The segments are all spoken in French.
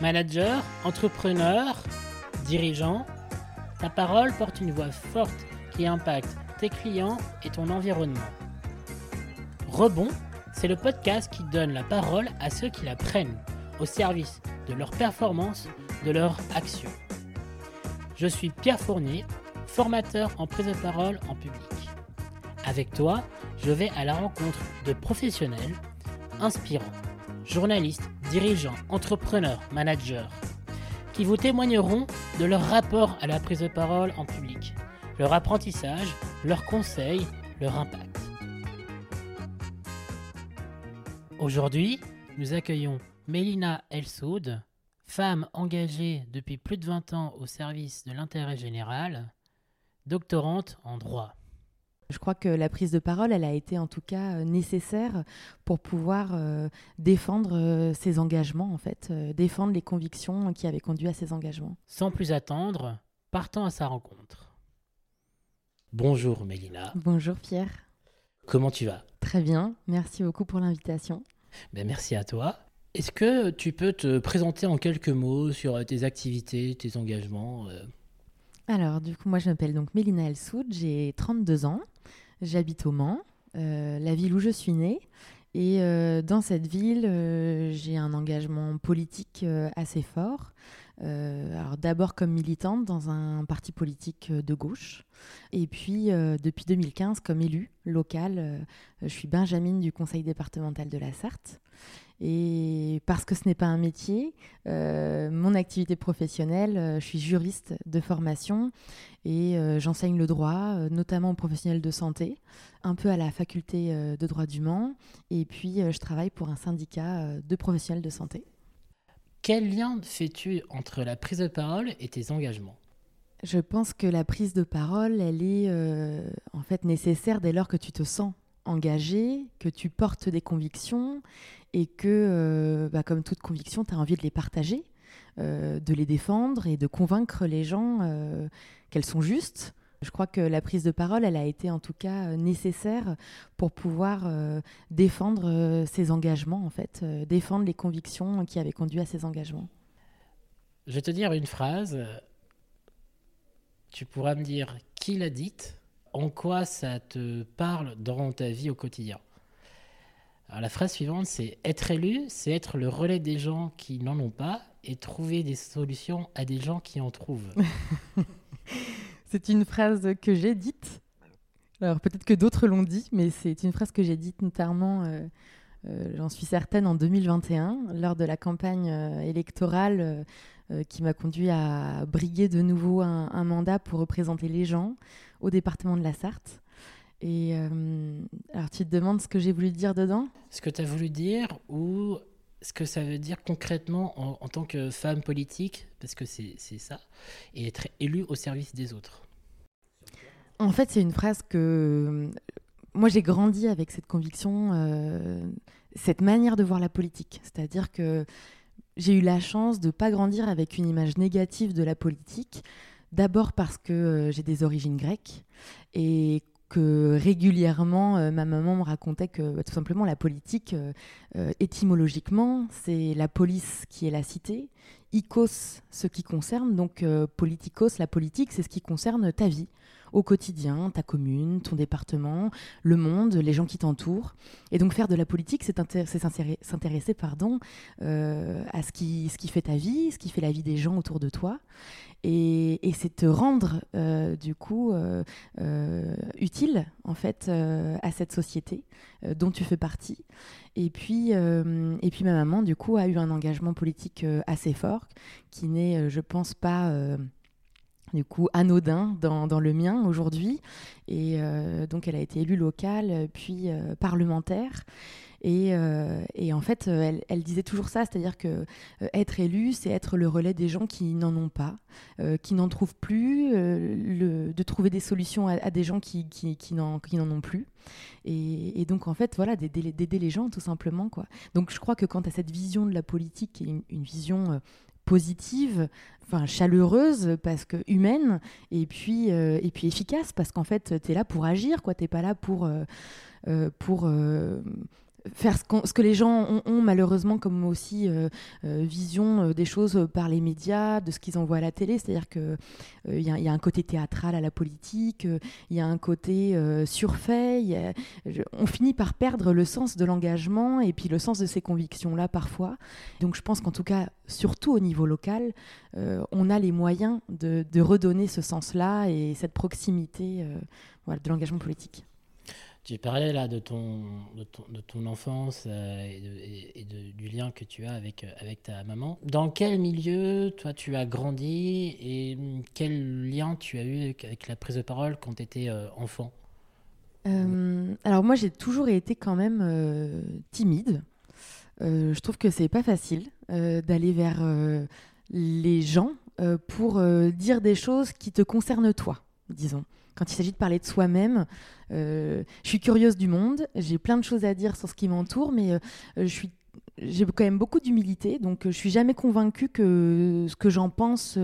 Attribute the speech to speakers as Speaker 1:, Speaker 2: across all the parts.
Speaker 1: Manager, entrepreneur, dirigeant, ta parole porte une voix forte qui impacte tes clients et ton environnement. Rebond, c'est le podcast qui donne la parole à ceux qui la prennent au service de leur performance, de leur action. Je suis Pierre Fournier, formateur en prise de parole en public. Avec toi, je vais à la rencontre de professionnels inspirants, journalistes, dirigeants, entrepreneurs, managers, qui vous témoigneront de leur rapport à la prise de parole en public, leur apprentissage, leurs conseils, leur impact. Aujourd'hui, nous accueillons Mélina Elsoud, femme engagée depuis plus de 20 ans au service de l'intérêt général, doctorante en droit.
Speaker 2: Je crois que la prise de parole, elle a été en tout cas euh, nécessaire pour pouvoir euh, défendre euh, ses engagements, en fait, défendre les convictions qui avaient conduit à ces engagements.
Speaker 1: Sans plus attendre, partons à sa rencontre. Bonjour Mélina.
Speaker 2: Bonjour Pierre.
Speaker 1: Comment tu vas?
Speaker 2: Très bien, merci beaucoup pour l'invitation.
Speaker 1: Ben, merci à toi. Est-ce que tu peux te présenter en quelques mots sur tes activités, tes engagements
Speaker 2: alors, du coup, moi, je m'appelle donc Mélina Elsoud, j'ai 32 ans, j'habite au Mans, euh, la ville où je suis née. Et euh, dans cette ville, euh, j'ai un engagement politique assez fort. alors d'abord comme militante dans un parti politique de gauche, et puis depuis 2015 comme élue locale. je suis Benjamine du conseil départemental de la Sarthe. Et parce que ce n'est pas un métier, euh, mon activité professionnelle, euh, je suis juriste de formation et euh, j'enseigne le droit, notamment aux professionnels de santé, un peu à la faculté de droit du Mans. Et puis, je travaille pour un syndicat de professionnels de santé.
Speaker 1: Quel lien fais-tu entre la prise de parole et tes engagements?
Speaker 2: Je pense que la prise de parole, elle est en fait nécessaire dès lors que tu te sens engagé, que tu portes des convictions et que, euh, bah, comme toute conviction, tu as envie de les partager, euh, de les défendre et de convaincre les gens euh, qu'elles sont justes. Je crois que la prise de parole, elle a été en tout cas nécessaire pour pouvoir défendre ses engagements, en fait, défendre les convictions qui avaient conduit à ces engagements.
Speaker 1: Je vais te dire une phrase. Tu pourras me dire qui l'a dite, en quoi ça te parle dans ta vie au quotidien. Alors la phrase suivante, c'est être élu, c'est être le relais des gens qui n'en ont pas et trouver des solutions à des gens qui en trouvent.
Speaker 2: c'est une phrase que j'ai dite. Alors peut-être que d'autres l'ont dit, mais c'est une phrase que j'ai dite notamment, euh, euh, j'en suis certaine, en 2021, lors de la campagne euh, électorale qui m'a conduit à briguer de nouveau un, un, mandat pour représenter les gens au département de la Sarthe. Et euh, alors, tu te demandes ce que j'ai voulu dire dedans?
Speaker 1: Ce que tu as voulu dire ou ce que ça veut dire concrètement en, tant que femme politique, parce que c'est ça, et être élue au service des autres?
Speaker 2: En fait, c'est une phrase que moi j'ai grandi avec cette conviction, euh, cette manière de voir la politique. C'est-à-dire que j'ai eu la chance de ne pas grandir avec une image négative de la politique. D'abord parce que euh, j'ai des origines grecques et que régulièrement, euh, ma maman me racontait que bah, tout simplement la politique, euh, étymologiquement, c'est la police qui est la cité, icos ce qui concerne, donc politikos, la politique, c'est ce qui concerne ta vie au quotidien, ta commune, ton département, le monde, les gens qui t'entourent. Et donc faire de la politique, c'est s'intéresser pardon, à ce qui, ce qui fait ta vie, ce qui fait la vie des gens autour de toi et, c'est te rendre euh, du coup euh, euh, utile en fait à cette société dont tu fais partie. Et puis, et puis ma maman du coup a eu un engagement politique assez fort qui n'est, je pense pas du coup anodin dans, dans le mien aujourd'hui. Et donc elle a été élue locale, puis parlementaire. Euh, et, en fait, euh, elle, disait toujours ça, c'est-à-dire que euh, être élu, c'est être le relais des gens qui n'en ont pas, qui n'en trouvent plus, de trouver des solutions à, des gens qui, qui, qui n'en ont plus. Et, donc, en fait, voilà, d'aider les gens, tout simplement. Quoi. Donc, je crois que quand tu as cette vision de la politique, une, vision positive, enfin chaleureuse parce que humaine et puis et puis efficace parce qu'en fait tu es là pour agir quoi, t'es pas là pour pour faire ce, que les gens ont, malheureusement comme aussi euh, euh, vision euh, des choses par les médias, de ce qu'ils envoient à la télé. C'est-à-dire qu'il il y, a un côté théâtral à la politique, il y a un côté surfait. on finit par perdre le sens de l'engagement et puis le sens de ces convictions-là parfois. Donc je pense qu'en tout cas, surtout au niveau local, on a les moyens de, redonner ce sens-là et cette proximité de l'engagement politique.
Speaker 1: Tu parlais là de ton, de ton, enfance euh, et, du lien que tu as avec, euh, avec ta maman. Dans quel milieu, toi, tu as grandi et quel lien tu as eu avec, la prise de parole quand tu étais euh, enfant?
Speaker 2: Alors, moi, j'ai toujours été quand même timide. je trouve que c'est pas facile d'aller vers les gens pour dire des choses qui te concernent toi, disons quand il s'agit de parler de soi-même. Euh, je suis curieuse du monde, j'ai plein de choses à dire sur ce qui m'entoure, mais euh, j'ai quand même beaucoup d'humilité, donc euh, je suis jamais convaincue que ce que j'en pense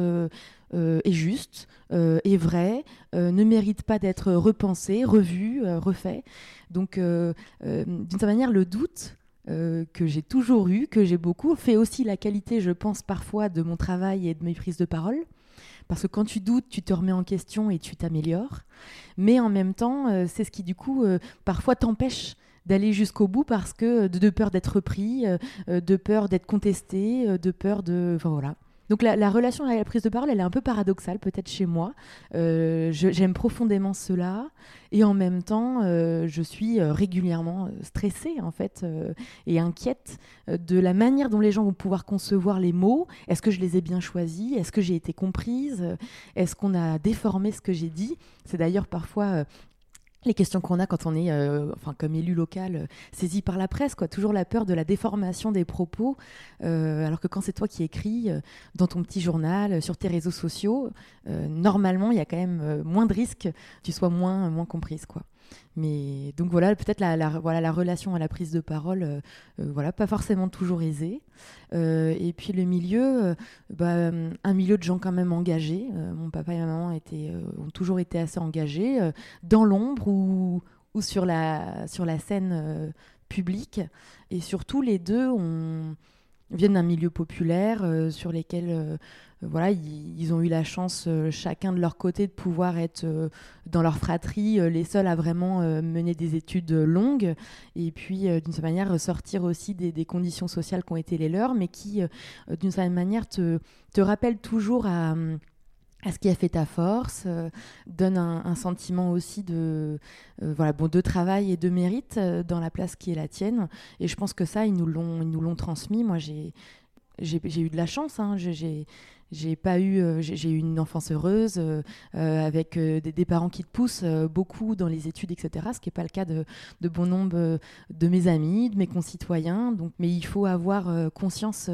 Speaker 2: est juste, est vrai, ne mérite pas d'être repensé, revu, refait. Donc, d'une certaine manière, le doute que j'ai toujours eu, que j'ai beaucoup, fait aussi la qualité, je pense, parfois de mon travail et de mes prises de parole. Parce que quand tu doutes, tu te remets en question et tu t'améliores. Mais en même temps, euh, c'est ce qui, du coup, euh, parfois t'empêche d'aller jusqu'au bout parce que de, peur d'être repris, euh, de peur d'être contesté, de peur de... Voilà. Donc la, relation à la prise de parole, elle est un peu paradoxale peut-être chez moi. Euh, j'aime profondément cela et en même temps, euh, je suis euh, régulièrement stressée en fait et inquiète de la manière dont les gens vont pouvoir concevoir les mots. Est-ce que je les ai bien choisis? Est-ce que j'ai été comprise? Est-ce qu'on a déformé ce que j'ai dit? C'est d'ailleurs parfois les questions qu'on a quand on est, euh, enfin, comme élu local, euh, saisi par la presse, quoi. Toujours la peur de la déformation des propos, euh, alors que quand c'est toi qui écris dans ton petit journal, sur tes réseaux sociaux, normalement, il y a quand même moins de risques que tu sois moins, moins comprise, quoi. Mais donc voilà, peut-être la, voilà, la relation à la prise de parole, euh, euh, voilà, pas forcément toujours aisée. Euh, et puis le milieu, bah, un milieu de gens quand même engagés. mon papa et ma maman étaient, ont toujours été assez engagés, dans l'ombre ou, ou sur, la, sur la scène publique. Et surtout, les deux ont viennent d'un milieu populaire euh, sur lesquels euh, voilà, ils, ont eu la chance, euh, chacun de leur côté, de pouvoir être dans leur fratrie les seuls à vraiment mener des études longues et puis d'une certaine manière sortir aussi des, conditions sociales qui ont été les leurs, mais qui d'une certaine manière te, te rappellent toujours à ce qui a fait ta force, euh, donne un, sentiment aussi de, euh, voilà, bon, de travail et de mérite euh, dans la place qui est la tienne. Et je pense que ça, ils nous l'ont, ils nous l'ont transmis. Moi, j'ai, j'ai, eu de la chance. Hein. J'ai, j'ai pas eu, j'ai, eu une enfance heureuse avec des, parents qui te poussent beaucoup dans les études, etc. Ce qui n'est pas le cas de, de, bon nombre de mes amis, de mes concitoyens. Donc, mais il faut avoir conscience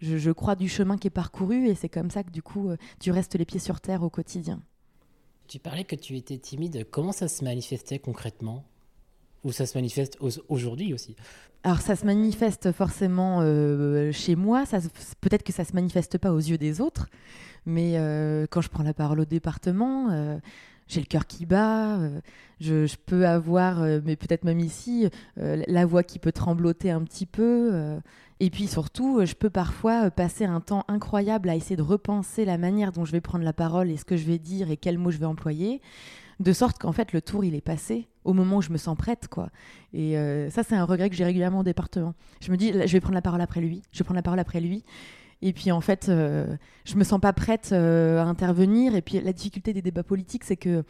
Speaker 2: je, crois du chemin qui est parcouru et c'est comme ça que du coup, euh, tu restes les pieds sur terre au quotidien.
Speaker 1: Tu parlais que tu étais timide. Comment ça se manifestait concrètement? Ou ça se manifeste aujourd'hui aussi?
Speaker 2: Alors ça se manifeste forcément euh, chez moi, peut-être que ça se manifeste pas aux yeux des autres, mais euh, quand je prends la parole au département, j'ai le cœur qui bat, je, je, peux avoir, mais peut-être même ici, la voix qui peut trembloter un petit peu. Et puis surtout, euh, je peux parfois euh, passer un temps incroyable à essayer de repenser la manière dont je vais prendre la parole et ce que je vais dire et quels mots je vais employer, de sorte qu'en fait le tour il est passé au moment où je me sens prête quoi. Et euh, ça c'est un regret que j'ai régulièrement au département. Je me dis je vais prendre la parole après lui, je vais prendre la parole après lui. Et puis en fait, euh, je me sens pas prête euh, à intervenir. Et puis la difficulté des débats politiques, c'est que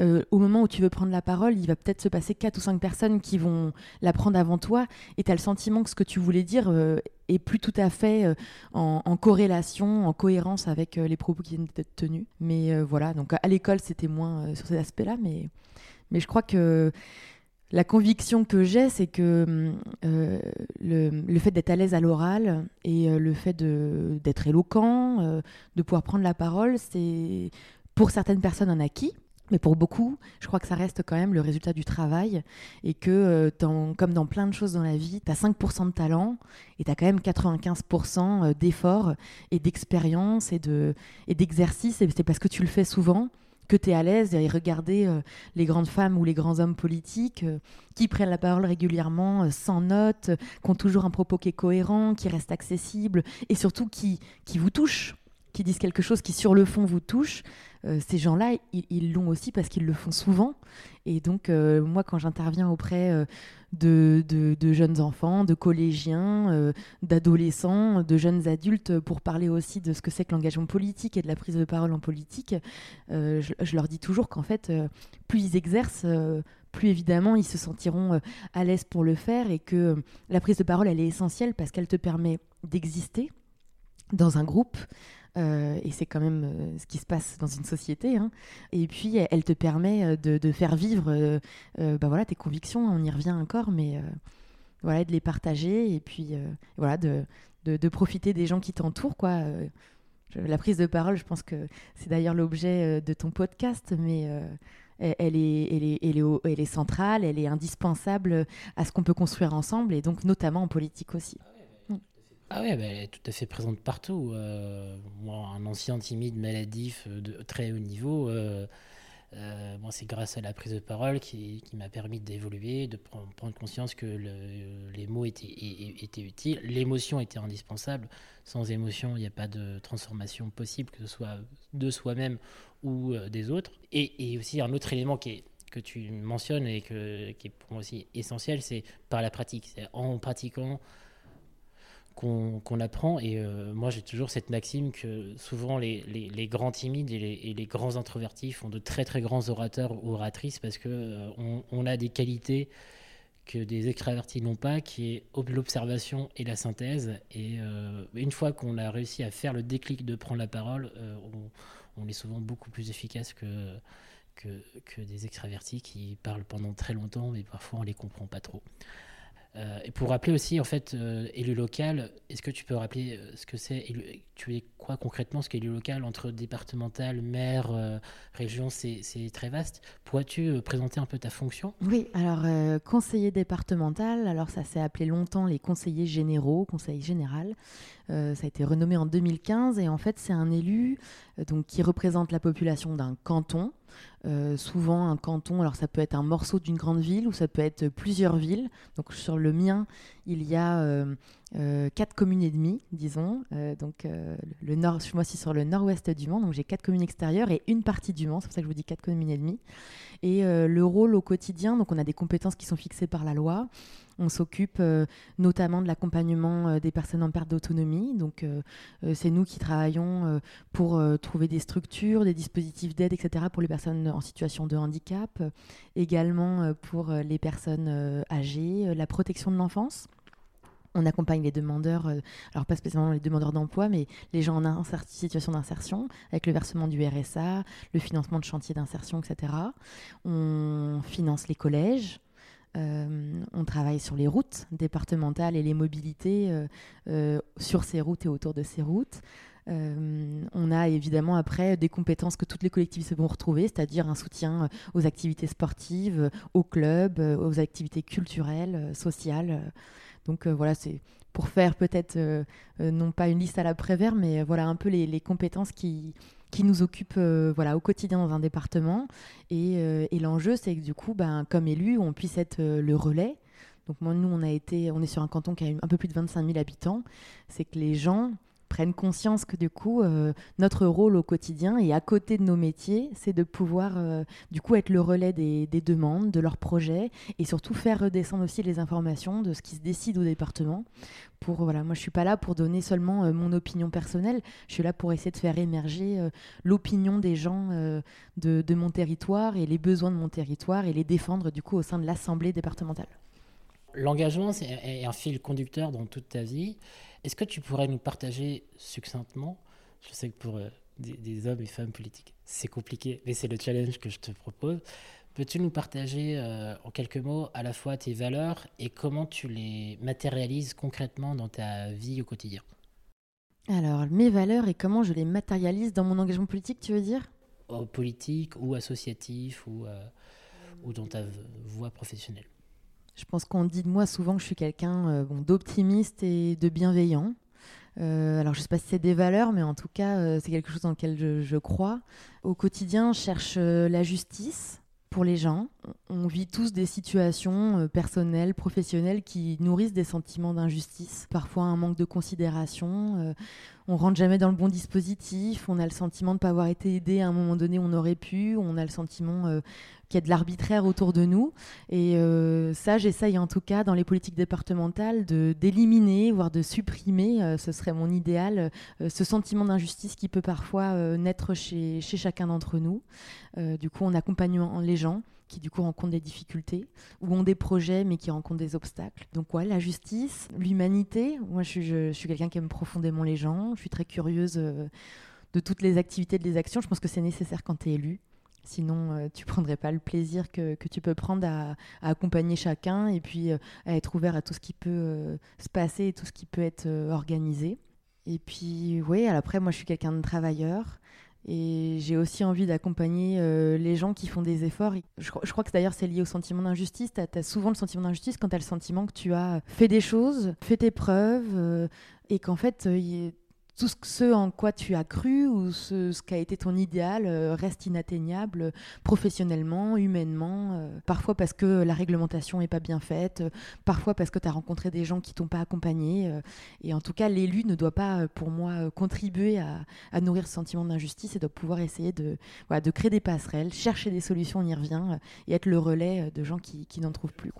Speaker 2: euh, au moment où tu veux prendre la parole, il va peut-être se passer quatre ou cinq personnes qui vont la prendre avant toi. Et tu as le sentiment que ce que tu voulais dire est plus tout à fait en, corrélation, en cohérence avec les propos qui viennent d'être tenus. Mais voilà, donc à l'école, c'était moins sur cet aspect-là. Mais, mais je crois que la conviction que j'ai, c'est que euh, le, fait d'être à l'aise à l'oral et euh, le fait d'être éloquent, euh, de pouvoir prendre la parole, c'est pour certaines personnes un acquis. Mais pour beaucoup, je crois que ça reste quand même le résultat du travail et que, comme dans plein de choses dans la vie, tu as 5% de talent et tu as quand même 95% d'efforts et d'expérience et d'exercice. et c'est parce que tu le fais souvent que tu es à l'aise et regarder euh, les grandes femmes ou les grands hommes politiques euh, qui prennent la parole régulièrement sans notes, qui ont toujours un propos qui est cohérent, qui reste accessible et surtout qui, qui vous touchent qui disent quelque chose qui sur le fond vous touche, ces gens-là, ils l'ont aussi parce qu'ils le font souvent. Et donc, moi, quand j'interviens auprès de, jeunes enfants, de collégiens, euh, d'adolescents, de jeunes adultes pour parler aussi de ce que c'est que l'engagement politique et de la prise de parole en politique. Euh, je, leur dis toujours qu'en fait, euh, plus ils exercent, plus évidemment ils se sentiront à l'aise pour le faire et que la prise de parole, elle est essentielle parce qu'elle te permet d'exister dans un groupe, euh, et c'est quand même euh, ce qui se passe dans une société. Hein. Et puis, elle te permet euh, de, faire vivre bah voilà, tes convictions, on y revient encore, mais voilà, de les partager et puis voilà, de, profiter des gens qui t'entourent. la prise de parole, je pense que c'est d'ailleurs l'objet de ton podcast, mais est, elle, est, elle, est, elle est centrale, elle est indispensable à ce qu'on peut construire ensemble, et donc notamment en politique aussi.
Speaker 1: Ah ouais, bah, elle est tout à fait présente partout. Euh, moi, un ancien timide maladif de très haut niveau, euh, euh, moi, c'est grâce à la prise de parole qui, m'a permis d'évoluer, de prendre conscience que les mots étaient, utiles, l'émotion était indispensable. Sans émotion, il n'y a pas de transformation possible, que ce soit de soi-même ou des autres. Et, aussi un autre élément qui est que tu mentionnes et qui est pour moi aussi essentiel, c'est par la pratique. C'est en pratiquant, qu'on apprend. Et euh, moi, j'ai toujours cette maxime que souvent les, les, grands timides et les, grands introvertis font de très très grands orateurs ou oratrices parce que euh, on, a des qualités que des extravertis n'ont pas, qui est l'observation et la synthèse. Et euh, une fois qu'on a réussi à faire le déclic de prendre la parole, on, on, est souvent beaucoup plus efficace que, que, que, des extravertis qui parlent pendant très longtemps, mais parfois on les comprend pas trop. Euh, et pour rappeler aussi, en fait, euh, élu local, est-ce que tu peux rappeler euh, ce que c'est Tu es quoi concrètement ce qu'est élu local entre départemental, maire, région C'est très vaste. Pourrais-tu présenter un peu ta fonction?
Speaker 2: Oui, alors conseiller départemental, alors ça s'est appelé longtemps les conseillers généraux, conseil général. ça a été renommé en 2015 et en fait, c'est un élu donc, qui représente la population d'un canton. Euh, souvent un canton, alors ça peut être un morceau d'une grande ville ou ça peut être plusieurs villes. Donc sur le mien, il y a euh, euh, quatre communes et demie, disons. donc le nord, je suis moi aussi sur le nord-ouest du Mans, donc j'ai quatre communes extérieures et une partie du Mans. C'est pour ça que je vous dis quatre communes et demie. Et le rôle au quotidien, donc on a des compétences qui sont fixées par la loi. On s'occupe euh, notamment de l'accompagnement euh, des personnes en perte d'autonomie. Donc, euh, c'est nous qui travaillons pour trouver des structures, des dispositifs d'aide, etc., pour les personnes en situation de handicap, également pour les personnes âgées, la protection de l'enfance. On accompagne les demandeurs, alors pas spécialement les demandeurs d'emploi, mais les gens en situation d'insertion, avec le versement du RSA, le financement de chantiers d'insertion, etc. On finance les collèges, euh, on travaille sur les routes départementales et les mobilités euh, euh, sur ces routes et autour de ces routes. On a évidemment après des compétences que toutes les collectivités vont retrouver, c'est-à-dire un soutien aux activités sportives, aux clubs, aux activités culturelles, sociales. Donc voilà, c'est pour faire peut-être non pas une liste à la Prévert, mais voilà un peu les compétences qui, qui nous occupe euh, voilà, au quotidien dans un département. Et, euh, et l'enjeu, c'est que du coup, ben, comme élu, on puisse être euh, le relais. Donc moi, nous, on, a été, on est sur un canton qui a un peu plus de 25 000 habitants. C'est que les gens prennent conscience que du coup, euh, notre rôle au quotidien et à côté de nos métiers, c'est de pouvoir euh, du coup être le relais des, demandes, de leurs projets et surtout faire redescendre aussi les informations de ce qui se décide au département. Pour voilà, moi je suis pas là pour donner seulement euh, mon opinion personnelle, je suis là pour essayer de faire émerger l'opinion des gens de, de mon territoire et les besoins de mon territoire et les défendre du coup au sein de l'assemblée départementale.
Speaker 1: L'engagement, c'est un fil conducteur dans toute ta vie. Est-ce que tu pourrais nous partager succinctement, je sais que pour euh, des, hommes et femmes politiques, c'est compliqué, mais c'est le challenge que je te propose. Peux-tu nous partager euh, en quelques mots à la fois tes valeurs et comment tu les matérialises concrètement dans ta vie au quotidien?
Speaker 2: Alors, mes valeurs et comment je les matérialise dans mon engagement politique, tu veux dire?
Speaker 1: Politique ou associatif ou, euh, ou dans ta voie professionnelle
Speaker 2: je pense qu'on dit de moi souvent que je suis quelqu'un euh, d'optimiste et de bienveillant. alors je ne sais pas si c'est des valeurs, mais en tout cas, c'est quelque chose dans lequel je, je crois. Au quotidien, je cherche la justice pour les gens. On vit tous des situations euh, personnelles, professionnelles qui nourrissent des sentiments d'injustice, parfois un manque de considération. On rentre jamais dans le bon dispositif, on a le sentiment de ne pas avoir été aidé à un moment donné, on aurait pu, on a le sentiment euh, qu'il y a de l'arbitraire autour de nous. Et euh, ça, j'essaye en tout cas dans les politiques départementales d'éliminer, voire de supprimer, euh, ce serait mon idéal, ce sentiment d'injustice qui peut parfois naître chez, chez chacun d'entre nous. du coup, on accompagne les gens qui du coup rencontrent des difficultés ou ont des projets mais qui rencontrent des obstacles. Donc ouais, la justice, l'humanité. Moi, je suis, quelqu'un qui aime profondément les gens. Je suis très curieuse euh, de toutes les activités, de les actions. Je pense que c'est nécessaire quand tu es élu. Sinon, euh, tu prendrais pas le plaisir que, tu peux prendre à, accompagner chacun et puis euh, à être ouvert à tout ce qui peut se passer et tout ce qui peut être organisé. Et puis, oui, après, moi, je suis quelqu'un de travailleur. Et j'ai aussi envie d'accompagner euh, les gens qui font des efforts. Je, crois que d'ailleurs c'est lié au sentiment d'injustice. Tu as, souvent le sentiment d'injustice quand tu as le sentiment que tu as fait des choses, fait tes preuves, euh, et qu'en fait, euh, tout ce en quoi tu as cru ou ce, qu'a été ton idéal euh, reste inatteignable professionnellement, humainement, euh, parfois parce que la réglementation n'est pas bien faite, euh, parfois parce que tu as rencontré des gens qui t'ont pas accompagné. et en tout cas, l'élu ne doit pas, pour moi, contribuer à, nourrir ce sentiment d'injustice et doit pouvoir essayer de, créer des passerelles, chercher des solutions, on y revient, et être le relais de gens qui, qui n'en trouvent plus.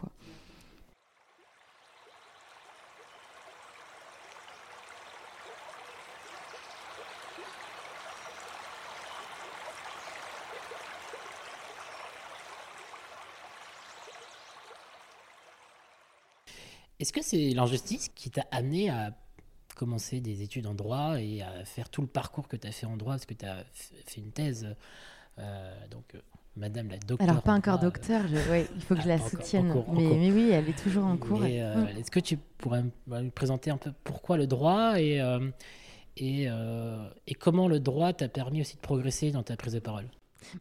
Speaker 1: Est-ce que c'est l'injustice qui t'a amené à commencer des études en droit et à faire tout le parcours que tu as fait en droit Parce que tu as fait une thèse, euh, donc euh, Madame la docteur.
Speaker 2: Alors, pas encore docteur, il faut que je la soutienne. mais, oui, elle est toujours en cours.
Speaker 1: Euh. Est-ce que tu pourrais me présenter un peu pourquoi le droit et, et, et comment le droit t'a permis aussi de progresser dans ta prise de parole?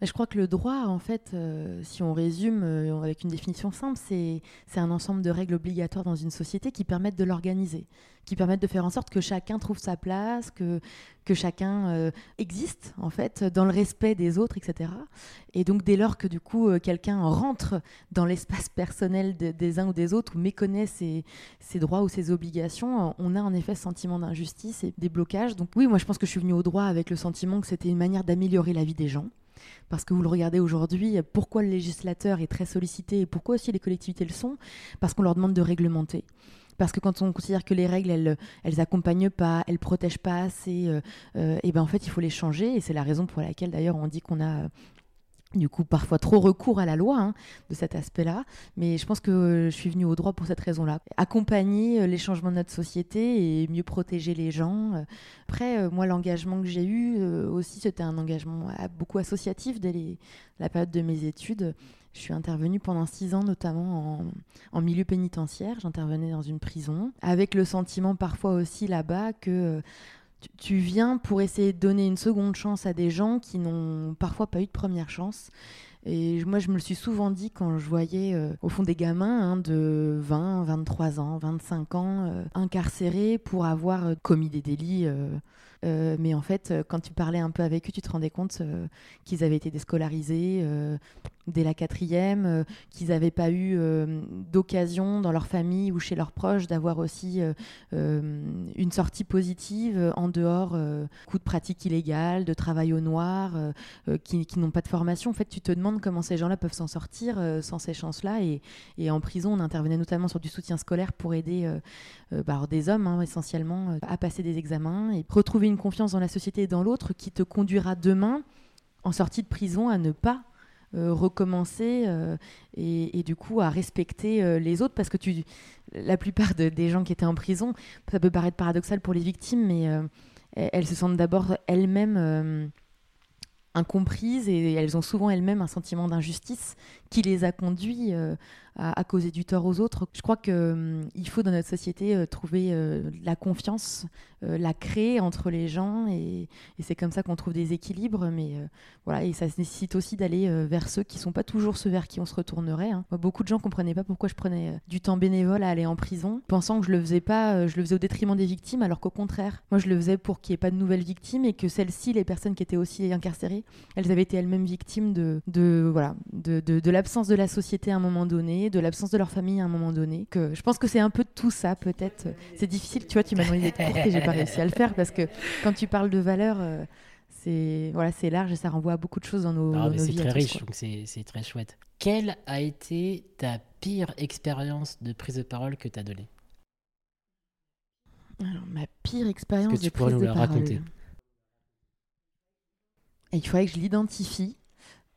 Speaker 2: Je crois que le droit, en fait, euh, si on résume euh, avec une définition simple, c'est un ensemble de règles obligatoires dans une société qui permettent de l'organiser, qui permettent de faire en sorte que chacun trouve sa place, que, chacun euh, existe, en fait, dans le respect des autres, etc. Et donc, dès lors que, du coup, quelqu'un rentre dans l'espace personnel des uns ou des autres ou méconnaît ses, ses, droits ou ses obligations, on a en effet ce sentiment d'injustice et des blocages. Donc, oui, moi, je pense que je suis venue au droit avec le sentiment que c'était une manière d'améliorer la vie des gens parce que vous le regardez aujourd'hui, pourquoi le législateur est très sollicité et pourquoi aussi les collectivités le sont? Parce qu'on leur demande de réglementer. Parce que quand on considère que les règles, elles, elles accompagnent pas, elles protègent pas assez, euh, euh, et ben en fait, il faut les changer. Et c'est la raison pour laquelle, d'ailleurs, on dit qu'on a du coup parfois trop recours à la loi hein, de cet aspect-là. Mais je pense que je suis venue au droit pour cette raison-là. Accompagner euh, les changements de notre société et mieux protéger les gens. Après, euh, moi, l'engagement que j'ai eu euh, aussi, c'était un engagement beaucoup associatif dès la période de mes études. Je suis intervenue pendant six ans, notamment en, en milieu pénitentiaire. J'intervenais dans une prison, avec le sentiment parfois aussi là-bas que tu viens pour essayer de donner une seconde chance à des gens qui n'ont parfois pas eu de première chance. Et moi, je me le suis souvent dit quand je voyais, euh, au fond, des gamins hein, de 20, 23 ans, 25 ans, euh, incarcérés pour avoir euh, commis des délits. Mais en fait, quand tu parlais un peu avec eux, tu te rendais compte qu'ils avaient été déscolarisés, dès la quatrième, euh, qu'ils n'avaient pas eu euh, d'occasion dans leur famille ou chez leurs proches d'avoir aussi euh, une sortie positive en dehors coup de pratique illégale, de travail au noir, qui, n'ont pas de formation. En fait, tu te demandes comment ces gens-là peuvent s'en sortir sans ces chances-là. Et, en prison, on intervenait notamment sur du soutien scolaire pour aider bah, des hommes hein, essentiellement à passer des examens et retrouver une confiance dans la société et dans l'autre qui te conduira demain en sortie de prison à ne pas euh, recommencer euh, et, du coup à respecter euh, les autres. Parce que tu, la plupart des gens qui étaient en prison, ça peut paraître paradoxal pour les victimes, mais elles se sentent d'abord elles-mêmes incomprises et elles ont souvent elles-mêmes un sentiment d'injustice qui les a conduits à, causer du tort aux autres. Je crois qu'il hum, il faut dans notre société euh, trouver euh, la confiance, euh, la créer entre les gens et, c'est comme ça qu'on trouve des équilibres. Mais voilà, et ça nécessite aussi d'aller vers ceux qui sont pas toujours ceux vers qui on se retournerait. Hein. beaucoup de gens comprenaient pas pourquoi je prenais du temps bénévole à aller en prison, pensant que je le faisais pas, je le faisais au détriment des victimes, alors qu'au contraire, moi je le faisais pour qu'il n'y ait pas de nouvelles victimes et que celles-ci, les personnes qui étaient aussi incarcérées, elles avaient été elles-mêmes victimes de, de voilà, de, de l'absence de la société à un moment donné, de l'absence de leur famille à un moment donné. Que je pense que c'est un peu tout ça, peut-être. C'est difficile, tu vois, tu m'as demandé d'être courte et j'ai pas réussi à le faire parce que quand tu parles de valeurs, euh, c'est voilà, c'est large et ça renvoie à beaucoup de choses dans nos,
Speaker 1: non,
Speaker 2: mais
Speaker 1: C'est très riche, donc c'est très chouette. Quelle a été ta pire expérience de prise de parole que tu as donnée?
Speaker 2: Alors, ma pire expérience
Speaker 1: de prise de parole. Raconter?
Speaker 2: Et il faudrait que je l'identifie.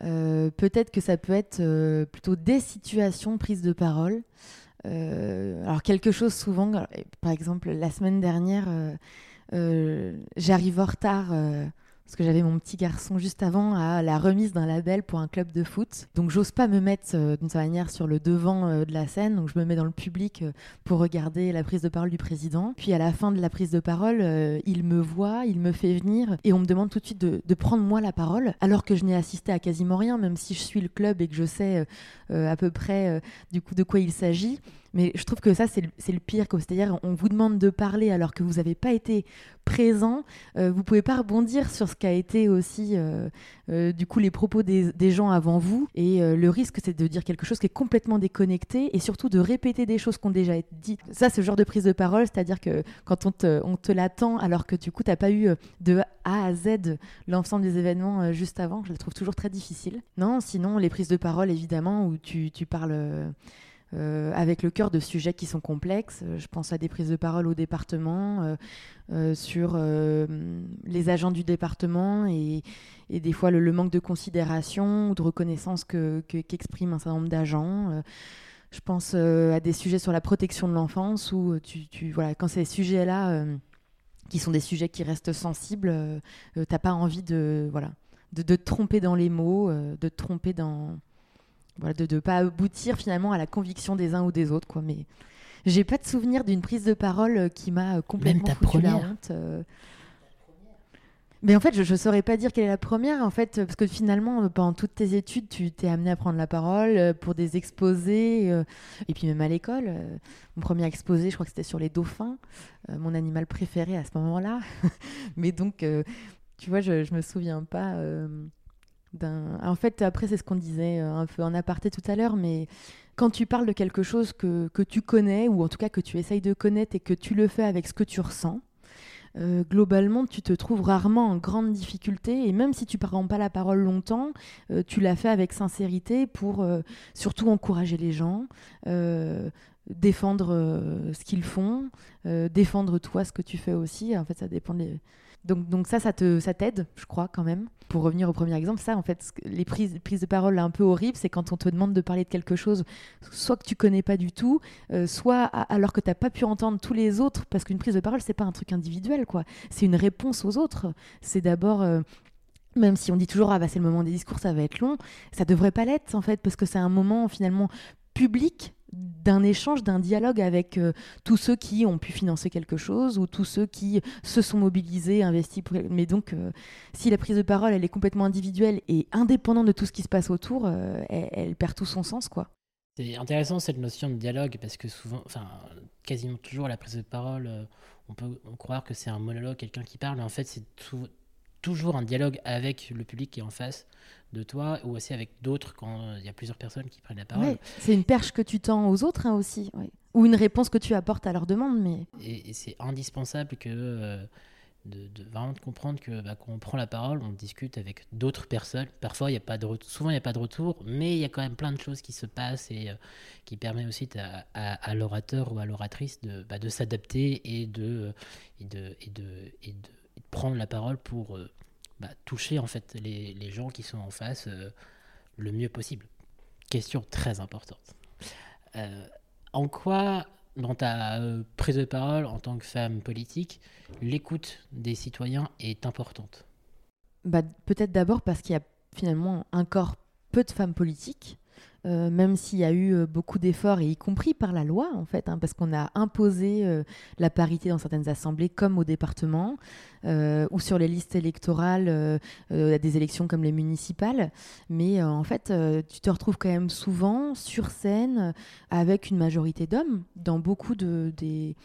Speaker 2: Euh, peut-être que ça peut être euh, plutôt des situations prises de parole. Euh, alors quelque chose souvent, par exemple la semaine dernière, j'arrive en retard parce que j'avais mon petit garçon juste avant à la remise d'un label pour un club de foot. Donc j'ose pas me mettre euh, d'une certaine manière sur le devant euh, de la scène, donc je me mets dans le public euh, pour regarder la prise de parole du président. Puis à la fin de la prise de parole, il me voit, il me fait venir et on me demande tout de suite de, de prendre moi la parole, alors que je n'ai assisté à quasiment rien, même si je suis le club et que je sais à peu près du coup de quoi il s'agit. Mais je trouve que ça, c'est le, pire. C'est-à-dire, on vous demande de parler alors que vous n'avez pas été présent. Euh, vous pouvez pas rebondir sur ce qu'a été aussi, euh, euh, du coup, les propos des, gens avant vous. Et le risque, c'est de dire quelque chose qui est complètement déconnecté et surtout de répéter des choses qui ont déjà été dites. Ça, le genre de prise de parole, c'est-à-dire que quand on te, l'attend alors que du coup, tu n'as pas eu de A à Z l'ensemble des événements juste avant, je le trouve toujours très difficile. Non, sinon, les prises de parole, évidemment, où tu parles euh, avec le cœur de sujets qui sont complexes. Euh, je pense à des prises de parole au département, euh, sur les agents du département et, des fois le, manque de considération ou de reconnaissance qu'expriment un certain nombre d'agents. je pense à des sujets sur la protection de l'enfance où tu, voilà, quand ces sujets-là, qui sont des sujets qui restent sensibles, t'as pas envie de, voilà, de, te tromper dans les mots, de te tromper dans voilà, de ne pas aboutir finalement à la conviction des uns ou des autres. Quoi. Mais j'ai pas de souvenir d'une prise de parole euh, qui m'a euh, complètement foutu la honte. Euh. Mais en fait, je ne saurais pas dire quelle est la première, en fait, parce que finalement, pendant toutes tes études, tu t'es amené à prendre la parole pour des exposés, et puis même à l'école. mon premier exposé, je crois que c'était sur les dauphins, mon animal préféré à ce moment-là. Mais donc, tu vois, je ne me souviens pas en fait, après, c'est ce qu'on disait euh, un peu en aparté tout à l'heure, mais quand tu parles de quelque chose que, que, tu connais, ou en tout cas que tu essayes de connaître et que tu le fais avec ce que tu ressens, euh, globalement, tu te trouves rarement en grande difficulté. Et même si tu ne prends pas la parole longtemps, euh, tu l'as fait avec sincérité pour surtout encourager les gens, défendre ce qu'ils font, défendre toi ce que tu fais aussi. En fait, ça dépend des donc, ça, ça te, ça t'aide, je crois, quand même. Pour revenir au premier exemple, ça, en fait, les prises, de parole un peu horribles, c'est quand on te demande de parler de quelque chose, soit que tu connais pas du tout, euh, soit alors que tu n'as pas pu entendre tous les autres, parce qu'une prise de parole, c'est pas un truc individuel, quoi. C'est une réponse aux autres. C'est d'abord euh, même si on dit toujours ah bah c'est le moment des discours ça va être long ça devrait pas l'être en fait parce que c'est un moment finalement public d'un échange, d'un dialogue avec euh, tous ceux qui ont pu financer quelque chose ou tous ceux qui se sont mobilisés, investis. Mais donc, euh, si la prise de parole, elle est complètement individuelle et indépendante de tout ce qui se passe autour, euh, elle, perd tout son sens, quoi.
Speaker 1: C'est intéressant cette notion de dialogue parce que souvent, enfin, quasiment toujours la prise de parole, on peut croire que c'est un monologue, quelqu'un qui parle, mais en fait, c'est toujours un dialogue avec le public qui est en face de toi ou aussi avec d'autres quand il y a plusieurs personnes qui prennent la parole.
Speaker 2: c'est une perche que tu tends aux autres hein, aussi, ou une réponse que tu apportes à leur demande. Mais...
Speaker 1: Et, c'est indispensable que euh, de, vraiment de comprendre que bah, quand on prend la parole, on discute avec d'autres personnes. Parfois, il y a pas de souvent il n'y a pas de retour, mais il y a quand même plein de choses qui se passent et euh, qui permet aussi à, l'orateur ou à l'oratrice de, bah, de s'adapter et de, et de, et de, et de, prendre la parole pour euh, bah, toucher en fait les, les, gens qui sont en face euh, le mieux possible. Question très importante. Euh, en quoi, dans ta euh, prise de parole en tant que femme politique, l'écoute des citoyens est importante?
Speaker 2: Bah, Peut-être d'abord parce qu'il y a finalement encore peu de femmes politiques. Euh, même s'il y a eu euh, beaucoup d'efforts, et y compris par la loi, en fait, hein, parce qu'on a imposé euh, la parité dans certaines assemblées, comme au département, ou sur les listes électorales des élections comme les municipales. Mais en fait, tu te retrouves quand même souvent sur scène avec une majorité d'hommes dans beaucoup de, des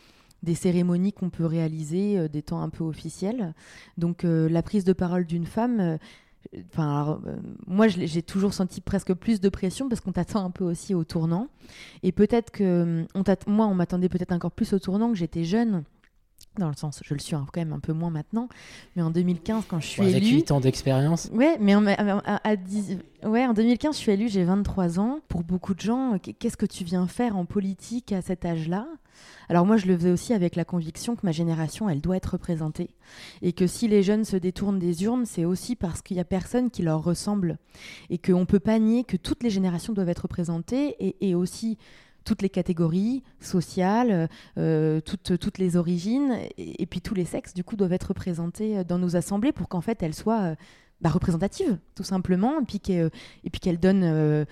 Speaker 2: des cérémonies qu'on peut réaliser, des temps un peu officiels. Donc la prise de parole d'une femme, Enfin, euh, moi, j'ai toujours senti presque plus de pression parce qu'on t'attend un peu aussi au tournant. Et peut-être que on moi, on m'attendait peut-être encore plus au tournant que j'étais jeune. Dans le sens, je le suis quand même un peu moins maintenant, mais en 2015, quand je suis
Speaker 1: Avec
Speaker 2: élue...
Speaker 1: 8 ans d'expérience
Speaker 2: Ouais, mais en, à, ouais, en 2015, je suis élue, j'ai 23 ans. Pour beaucoup de gens, qu'est-ce que tu viens faire en politique à cet âge-là? Alors moi, je le faisais aussi avec la conviction que ma génération, elle doit être représentée. Et que si les jeunes se détournent des urnes, c'est aussi parce qu'il n'y a personne qui leur ressemble. Et qu'on ne peut pas nier que toutes les générations doivent être représentées et, aussi toutes les catégories sociales, euh, toutes, les origines et, puis tous les sexes, du coup, doivent être représentés dans nos assemblées pour qu'en fait elles soient euh, bah, représentatives, tout simplement, et puis qu'elles donnent euh,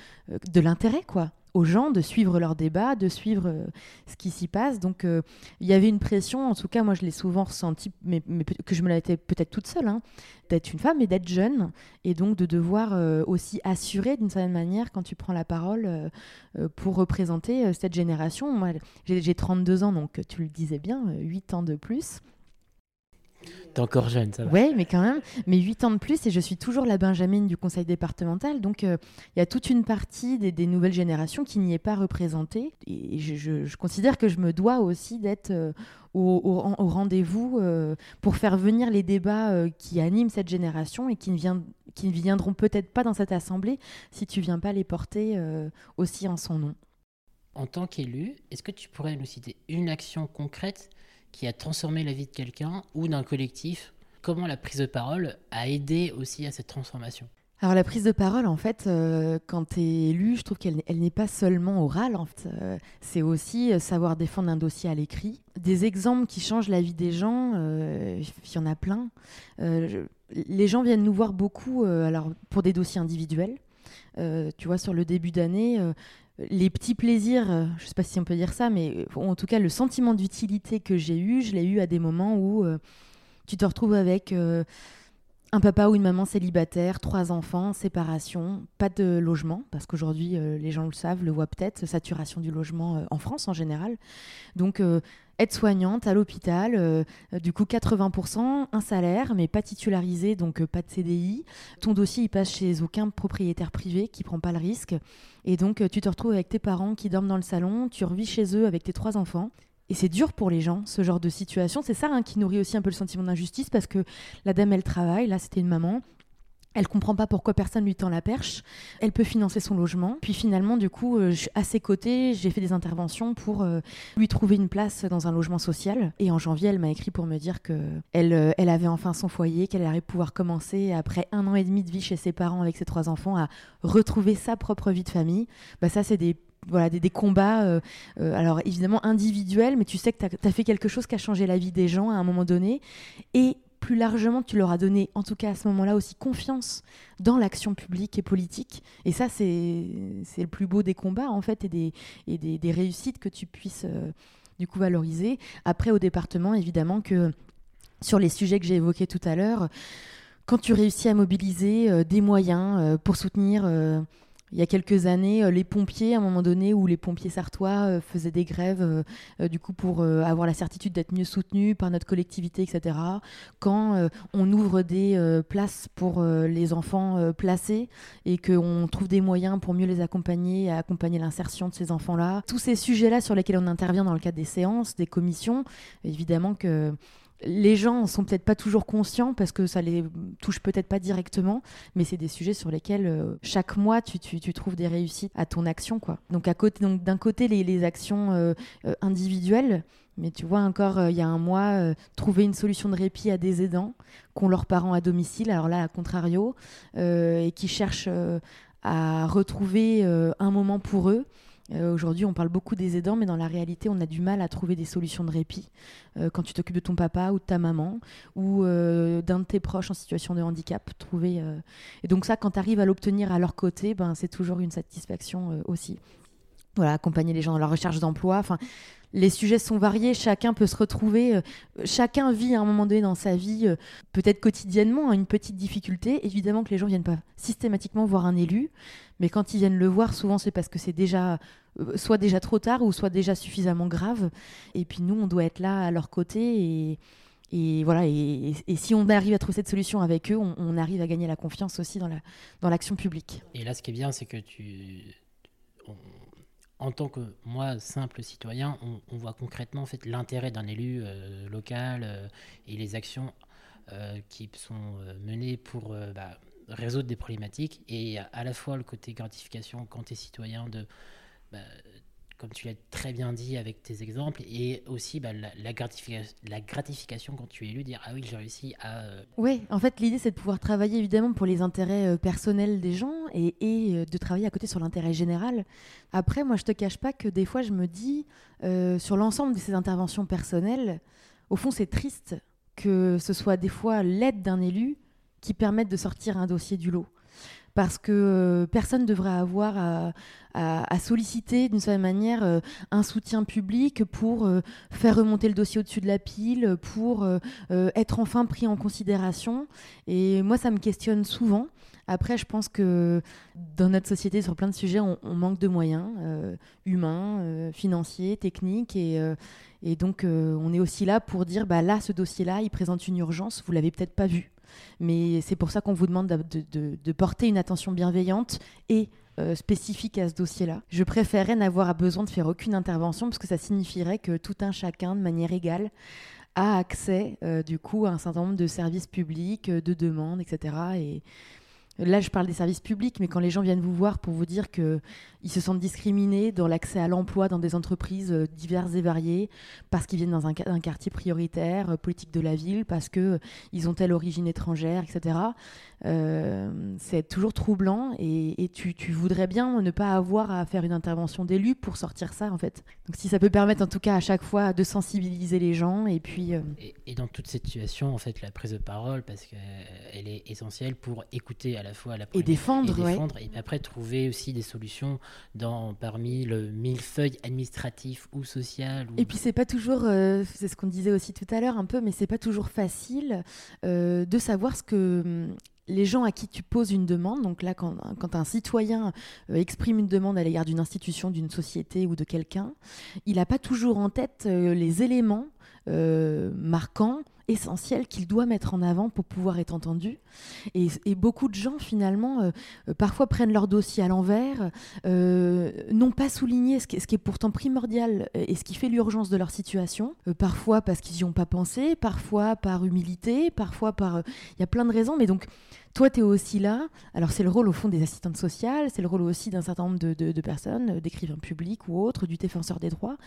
Speaker 2: de l'intérêt, quoi aux gens de suivre leurs débats, de suivre euh, ce qui s'y passe. Donc euh, il y avait une pression, en tout cas moi je l'ai souvent ressenti, mais, que je me l'étais peut-être toute seule, hein, d'être une femme et d'être jeune, et donc de devoir euh, aussi assurer d'une certaine manière quand tu prends la parole pour représenter cette génération. Moi j'ai 32 ans, donc tu le disais bien, 8 ans de plus.
Speaker 1: T'es encore jeune, ça va.
Speaker 2: Oui, mais quand même. Mais 8 ans de plus et je suis toujours la Benjamine du conseil départemental. Donc, euh, il y a toute une partie des, nouvelles générations qui n'y est pas représentée. Et je, considère que je me dois aussi d'être euh, au, rendez-vous euh, pour faire venir les débats qui animent cette génération et qui ne, qui ne viendront peut-être pas dans cette assemblée si tu viens pas les porter aussi en son nom.
Speaker 1: En tant qu'élu, est-ce que tu pourrais nous citer une action concrète qui a transformé la vie de quelqu'un ou d'un collectif Comment la prise de parole a aidé aussi à cette transformation
Speaker 2: alors la prise de parole, en fait, euh, quand tu es élu, je trouve qu'elle elle, n'est pas seulement orale, en fait, euh, c'est aussi euh, savoir défendre un dossier à l'écrit. Des exemples qui changent la vie des gens, il y en a plein. les gens viennent nous voir beaucoup alors, pour des dossiers individuels. tu vois, sur le début d'année, les petits plaisirs, euh, je ne sais pas si on peut dire ça, mais euh, en tout cas le sentiment d'utilité que j'ai eu, je l'ai eu à des moments où euh, tu te retrouves avec un papa ou une maman célibataire, trois enfants, séparation, pas de logement, parce qu'aujourd'hui les gens le savent, le voient peut-être, saturation du logement en France en général. Donc aide-soignante à l'hôpital, euh, euh, du coup 80%, un salaire, mais pas titularisé, donc euh, pas de CDI. Ton dossier, il passe chez aucun propriétaire privé qui prend pas le risque. Et donc tu te retrouves avec tes parents qui dorment dans le salon, tu revis chez eux avec tes trois enfants. Et c'est dur pour les gens, ce genre de situation. C'est ça hein, qui nourrit aussi un peu le sentiment d'injustice parce que la dame, elle travaille. Là, c'était une maman. Elle comprend pas pourquoi personne lui tend la perche. Elle peut financer son logement. Puis finalement, du coup, euh, à ses côtés, j'ai fait des interventions pour euh, lui trouver une place dans un logement social. Et en janvier, elle m'a écrit pour me dire que elle, euh, elle avait enfin son foyer, qu'elle allait pouvoir commencer après un an et demi de vie chez ses parents avec ses trois enfants à retrouver sa propre vie de famille. Bah ça, c'est des voilà, des, combats, alors évidemment individuels, mais tu sais que tu as, fait quelque chose qui a changé la vie des gens à un moment donné. Et plus largement, tu leur as donné, en tout cas à ce moment-là, aussi confiance dans l'action publique et politique. Et ça, c'est le plus beau des combats, en fait, et des, réussites que tu puisses, euh, du coup, valoriser. Après, au département, évidemment, que sur les sujets que j'ai évoqués tout à l'heure, quand tu réussis à mobiliser euh, des moyens euh, pour soutenir il y a quelques années, euh, les pompiers, à un moment donné, où les pompiers sartois euh, faisaient des grèves, euh, du coup, pour avoir la certitude d'être mieux soutenus par notre collectivité, etc. Quand on ouvre des places pour les enfants placés et qu'on trouve des moyens pour mieux les accompagner et accompagner l'insertion de ces enfants-là. Tous ces sujets-là sur lesquels on intervient dans le cadre des séances, des commissions, évidemment que les gens sont peut-être pas toujours conscients parce que ça les touche peut-être pas directement, mais c'est des sujets sur lesquels euh, chaque mois tu, trouves des réussites à ton action. Quoi. Donc, d'un côté, les, actions euh, euh, individuelles, mais tu vois encore, il y a un mois, trouver une solution de répit à des aidants qui ont leurs parents à domicile, alors là, à contrario, et qui cherchent à retrouver un moment pour eux Euh, aujourd'hui, on parle beaucoup des aidants, mais dans la réalité, on a du mal à trouver des solutions de répit euh, quand tu t'occupes de ton papa ou de ta maman ou euh, d'un de tes proches en situation de handicap. Trouver, Et donc ça, quand tu arrives à l'obtenir à leur côté, ben, c'est toujours une satisfaction aussi. Voilà, accompagner les gens dans leur recherche d'emploi. Les sujets sont variés, chacun peut se retrouver, euh, chacun vit à un moment donné dans sa vie, euh, peut-être quotidiennement, une petite difficulté. Évidemment que les gens viennent pas systématiquement voir un élu, mais quand ils viennent le voir, souvent c'est parce que c'est déjà euh, soit déjà trop tard ou soit déjà suffisamment grave. Et puis nous, on doit être là à leur côté et, voilà, et, si on arrive à trouver cette solution avec eux, on, arrive à gagner la confiance aussi dans l'action publique.
Speaker 1: Et là, ce qui est bien, c'est que tu, en tant que moi, simple citoyen, on, voit concrètement en fait, l'intérêt d'un élu euh, local euh, et les actions euh, qui sont menées pour bah, résoudre des problématiques. Et à, la fois le côté gratification quand tu es citoyen de bah, comme tu l'as très bien dit avec tes exemples, et aussi bah, la, la, gratification, quand tu es élu, dire ah oui, j'ai réussi à.
Speaker 2: Euh, oui, en fait, l'idée c'est de pouvoir travailler évidemment pour les intérêts euh, personnels des gens et, euh, de travailler à côté sur l'intérêt général. Après, moi, je te cache pas que des fois, je me dis sur l'ensemble de ces interventions personnelles, au fond, c'est triste que ce soit des fois l'aide d'un élu qui permette de sortir un dossier du lot parce que euh, personne ne devrait avoir à, solliciter d'une certaine manière euh, un soutien public pour euh, faire remonter le dossier au-dessus de la pile, pour être enfin pris en considération. Et moi, ça me questionne souvent. Après, je pense que dans notre société, sur plein de sujets, on, manque de moyens humains, financiers, techniques. Et, donc, on est aussi là pour dire, bah, là, ce dossier-là, il présente une urgence, vous l'avez peut-être pas vu. Mais c'est pour ça qu'on vous demande de, porter une attention bienveillante et euh, spécifique à ce dossier-là. Je préférerais n'avoir besoin de faire aucune intervention parce que ça signifierait que tout un chacun, de manière égale, a accès euh, du coup à un certain nombre de services publics, de demandes, etc. Et Là, je parle des services publics, mais quand les gens viennent vous voir pour vous dire qu'ils se sentent discriminés dans l'accès à l'emploi dans des entreprises euh, diverses et variées, parce qu'ils viennent dans un, quartier prioritaire, euh, politique de la ville, parce qu'ils euh, ont telle origine étrangère, etc., c'est toujours troublant et, tu, voudrais bien ne pas avoir à faire une intervention d'élu pour sortir ça, en fait. Donc, si ça peut permettre, en tout cas, à chaque fois, de sensibiliser les gens et puis...
Speaker 1: Et, dans toute cette situation, en fait, la prise de parole, parce qu'elle est essentielle pour écouter à la fois la
Speaker 2: et défendre,
Speaker 1: et, défendre et après trouver aussi des solutions dans parmi le millefeuille administratif ou social.
Speaker 2: Et puis c'est pas toujours, euh, c'est ce qu'on disait aussi tout à l'heure un peu, mais c'est pas toujours facile euh, de savoir ce que hum, les gens à qui tu poses une demande, donc là quand, quand un citoyen euh, exprime une demande à l'égard d'une institution, d'une société ou de quelqu'un, il n'a pas toujours en tête les éléments marquants essentiel qu'il doit mettre en avant pour pouvoir être entendu. Et, beaucoup de gens, finalement, euh, euh, parfois prennent leur dossier à l'envers, euh, n'ont pas souligné ce qui, est pourtant primordial et ce qui fait l'urgence de leur situation, parfois parce qu'ils n'y ont pas pensé, parfois par humilité, parfois par... Il y a plein de raisons, mais donc... Toi, tu es aussi là. Alors, c'est le rôle, au fond, des assistantes sociales, c'est le rôle aussi d'un certain nombre de, de personnes, d'écrivains publics ou autres, du défenseur des droits,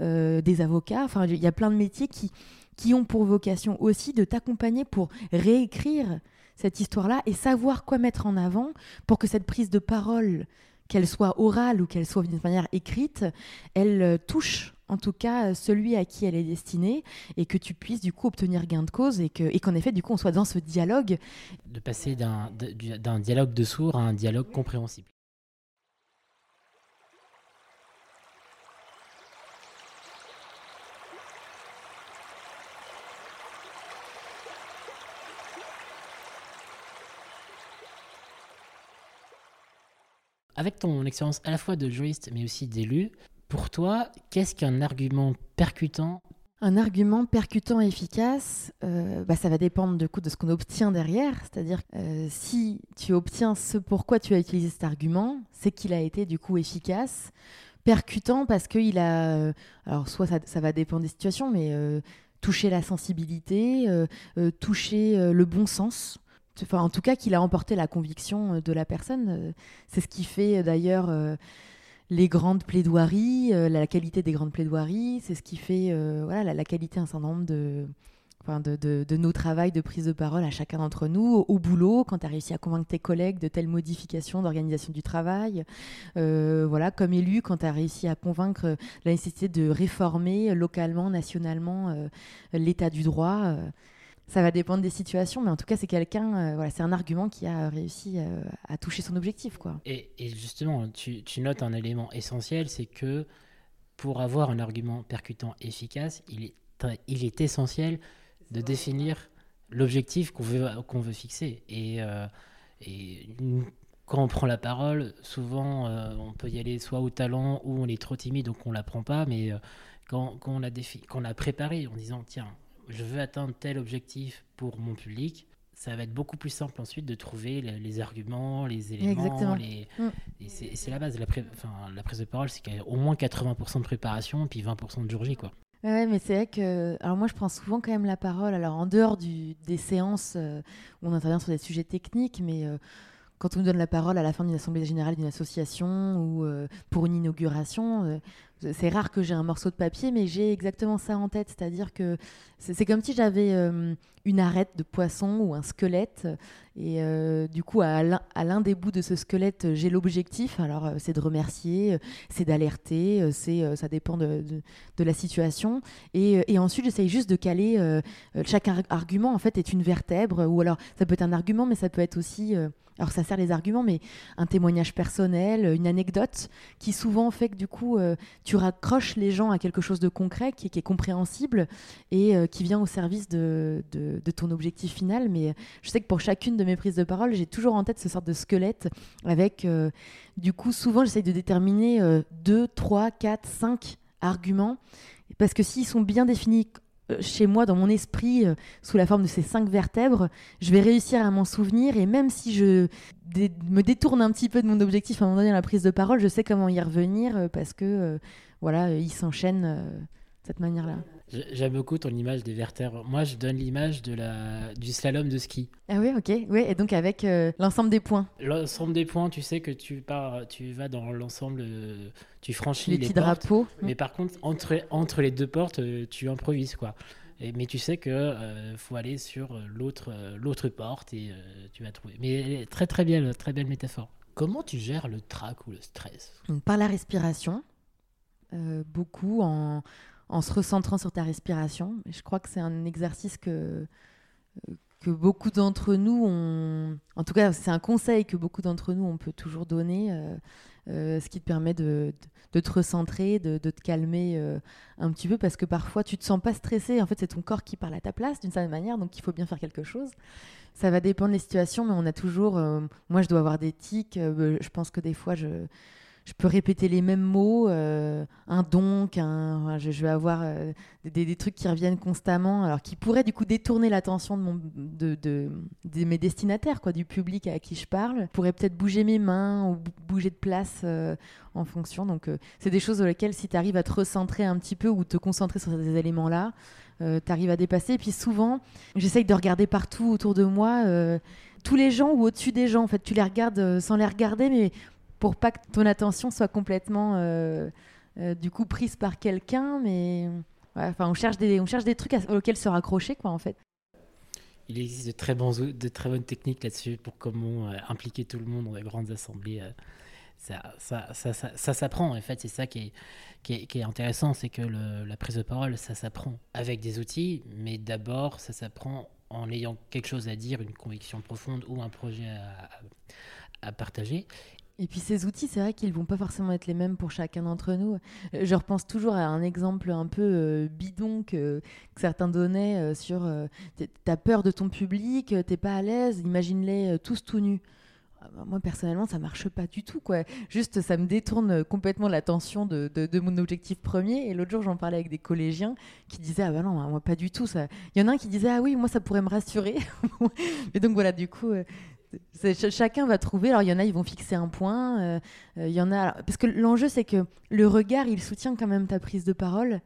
Speaker 2: des avocats. Enfin, il y a plein de métiers qui, qui ont pour vocation aussi de t'accompagner pour réécrire cette histoire-là et savoir quoi mettre en avant pour que cette prise de parole, qu'elle soit orale ou qu'elle soit d'une manière écrite, elle euh, touche en tout cas celui à qui elle est destinée et que tu puisses du coup obtenir gain de cause et qu'en effet du coup on soit dans ce dialogue.
Speaker 1: De passer d'un dialogue de sourds à un dialogue compréhensible. Avec ton expérience à la fois de juriste mais aussi d'élu, pour toi, qu'est-ce qu'un argument percutant?
Speaker 2: Un argument percutant et efficace, euh, bah, ça va dépendre de, de ce qu'on obtient derrière. C'est-à-dire euh, si tu obtiens ce pourquoi tu as utilisé cet argument, c'est qu'il a été du coup efficace. Percutant parce qu'il a... Euh, alors soit ça, ça, va dépendre des situations, mais toucher la sensibilité, toucher le bon sens en tout cas qu'il a emporté la conviction euh, de la personne. Euh, c'est ce qui fait euh, d'ailleurs les grandes plaidoiries, la qualité des grandes plaidoiries, c'est ce qui fait la, qualité un certain nombre de, nos travails de prise de parole à chacun d'entre nous, au, boulot, quand tu as réussi à convaincre tes collègues de telles modifications d'organisation du travail, voilà, comme élu, quand tu as réussi à convaincre la nécessité de réformer localement, nationalement l'état du droit. Euh, ça va dépendre des situations, mais en tout cas, c'est quelqu'un, voilà, c'est un argument qui a réussi à toucher son objectif. Quoi.
Speaker 1: Et, justement, tu, notes un élément essentiel, c'est que pour avoir un argument percutant efficace, il est essentiel de définir l'objectif qu'on veut, fixer. Et, euh, et, quand on prend la parole, souvent euh, on peut y aller soit au talent ou on est trop timide donc on la prend pas. Mais euh, quand, quand on a préparé en disant tiens, je veux atteindre tel objectif pour mon public, ça va être beaucoup plus simple ensuite de trouver les, arguments, les éléments. Les... Mm. Et c'est la base. La, enfin, la prise de parole, c'est qu'il y a au moins 80% de préparation et puis 20% de jour J. Quoi.
Speaker 2: Ouais, mais c'est vrai que. Alors, moi, je prends souvent quand même la parole. Alors, en dehors du, des séances euh, où on intervient sur des sujets techniques, mais euh, quand on nous donne la parole à la fin d'une assemblée générale d'une association ou euh, pour une inauguration, c'est rare que j'ai un morceau de papier, mais j'ai exactement ça en tête. C'est-à-dire que c'est comme si j'avais une arête de poisson ou un squelette. Et euh, du coup, à l'un des bouts de ce squelette, j'ai l'objectif. Alors, euh, c'est de remercier, euh, c'est d'alerter, c'est ça dépend de, la situation. Et, ensuite, j'essaye juste de caler. chaque argument, en fait, est une vertèbre. Ou alors, ça peut être un argument, mais ça peut être aussi alors ça sert les arguments, mais un témoignage personnel, une anecdote, qui souvent fait que du coup, tu raccroches les gens à quelque chose de concret, qui, est compréhensible et qui vient au service de, ton objectif final. Mais je sais que pour chacune de mes prises de parole, j'ai toujours en tête ce sorte de squelette avec, euh, du coup, souvent j'essaye de déterminer 2, 3, 4, 5 arguments. Parce que s'ils sont bien définis euh, chez moi, dans mon esprit, euh, sous la forme de ces cinq vertèbres, je vais réussir à m'en souvenir. Et même si je me détourne un petit peu de mon objectif à un moment donné dans la prise de parole, je sais comment y revenir parce que voilà, ils s'enchaînent de cette manière-là.
Speaker 1: J'aime beaucoup ton image des vertèbres. Moi, je donne l'image de la du slalom de ski.
Speaker 2: Ah oui, ok. Oui, et donc avec euh, l'ensemble des points.
Speaker 1: L'ensemble des points, tu sais que tu pars, tu vas dans l'ensemble, tu franchis les,
Speaker 2: les petits drapeaux.
Speaker 1: Mais par contre, entre entre les deux portes, euh, tu improvises quoi. Et, mais tu sais que euh, faut aller sur l'autre l'autre porte et tu vas trouver. Mais très très bien, très belle métaphore. Comment tu gères le trac ou le stress?
Speaker 2: Par la respiration, beaucoup en en se recentrant sur ta respiration. je crois que c'est un exercice que, euh, que beaucoup d'entre nous ont. En tout cas, c'est un conseil que beaucoup d'entre nous on peut toujours donner, euh, euh, ce qui te permet de, te recentrer, de, de te calmer un petit peu, parce que parfois tu te sens pas stressé. En fait, c'est ton corps qui parle à ta place d'une certaine manière, donc il faut bien faire quelque chose. Ça va dépendre des situations, mais on a toujours. moi, je dois avoir des tics. je pense que des fois, je je peux répéter les mêmes mots, euh, un donc, un, je, vais avoir euh, des, trucs qui reviennent constamment, alors qui pourraient du coup détourner l'attention de, mes destinataires, quoi, du public à qui je parle. Je pourrais peut-être bouger mes mains ou bouger de place euh, en fonction. Donc c'est des choses sur lesquelles si tu arrives à te recentrer un petit peu ou te concentrer sur ces éléments-là, tu arrives à dépasser. Et puis souvent, j'essaye de regarder partout autour de moi tous les gens ou au-dessus des gens. En fait, tu les regardes sans les regarder, mais pour pas que ton attention soit complètement euh, euh, du coup prise par quelqu'un, mais on cherche des on cherche des trucs auxquels se raccrocher quoi en fait.
Speaker 1: Il existe de très, bons, de très bonnes techniques là-dessus pour comment euh, impliquer tout le monde dans des grandes assemblées. ça, ça, ça, ça, s'apprend en fait, c'est ça qui est, qui est, intéressant, c'est que la prise de parole, ça s'apprend avec des outils, mais d'abord ça s'apprend en ayant quelque chose à dire, une conviction profonde ou un projet à partager.
Speaker 2: Et puis ces outils, c'est vrai qu'ils vont pas forcément être les mêmes pour chacun d'entre nous. Euh, je repense toujours à un exemple un peu euh, bidon que, certains donnaient euh, sur t'as peur de ton public, t'es pas à l'aise, imagine-les tous tout nus. Ah bah, moi personnellement, ça marche pas du tout quoi. Juste, ça me détourne complètement l'attention de, de, mon objectif premier. Et l'autre jour, j'en parlais avec des collégiens qui disaient ah bah non, moi pas du tout. Il y en a un qui disait ah oui, moi ça pourrait me rassurer. et donc voilà, du coup, chacun va trouver. Alors, il y en a, ils vont fixer un point. Euh, euh, il y en a. parce que l'enjeu, c'est que le regard, il soutient quand même ta prise de parole.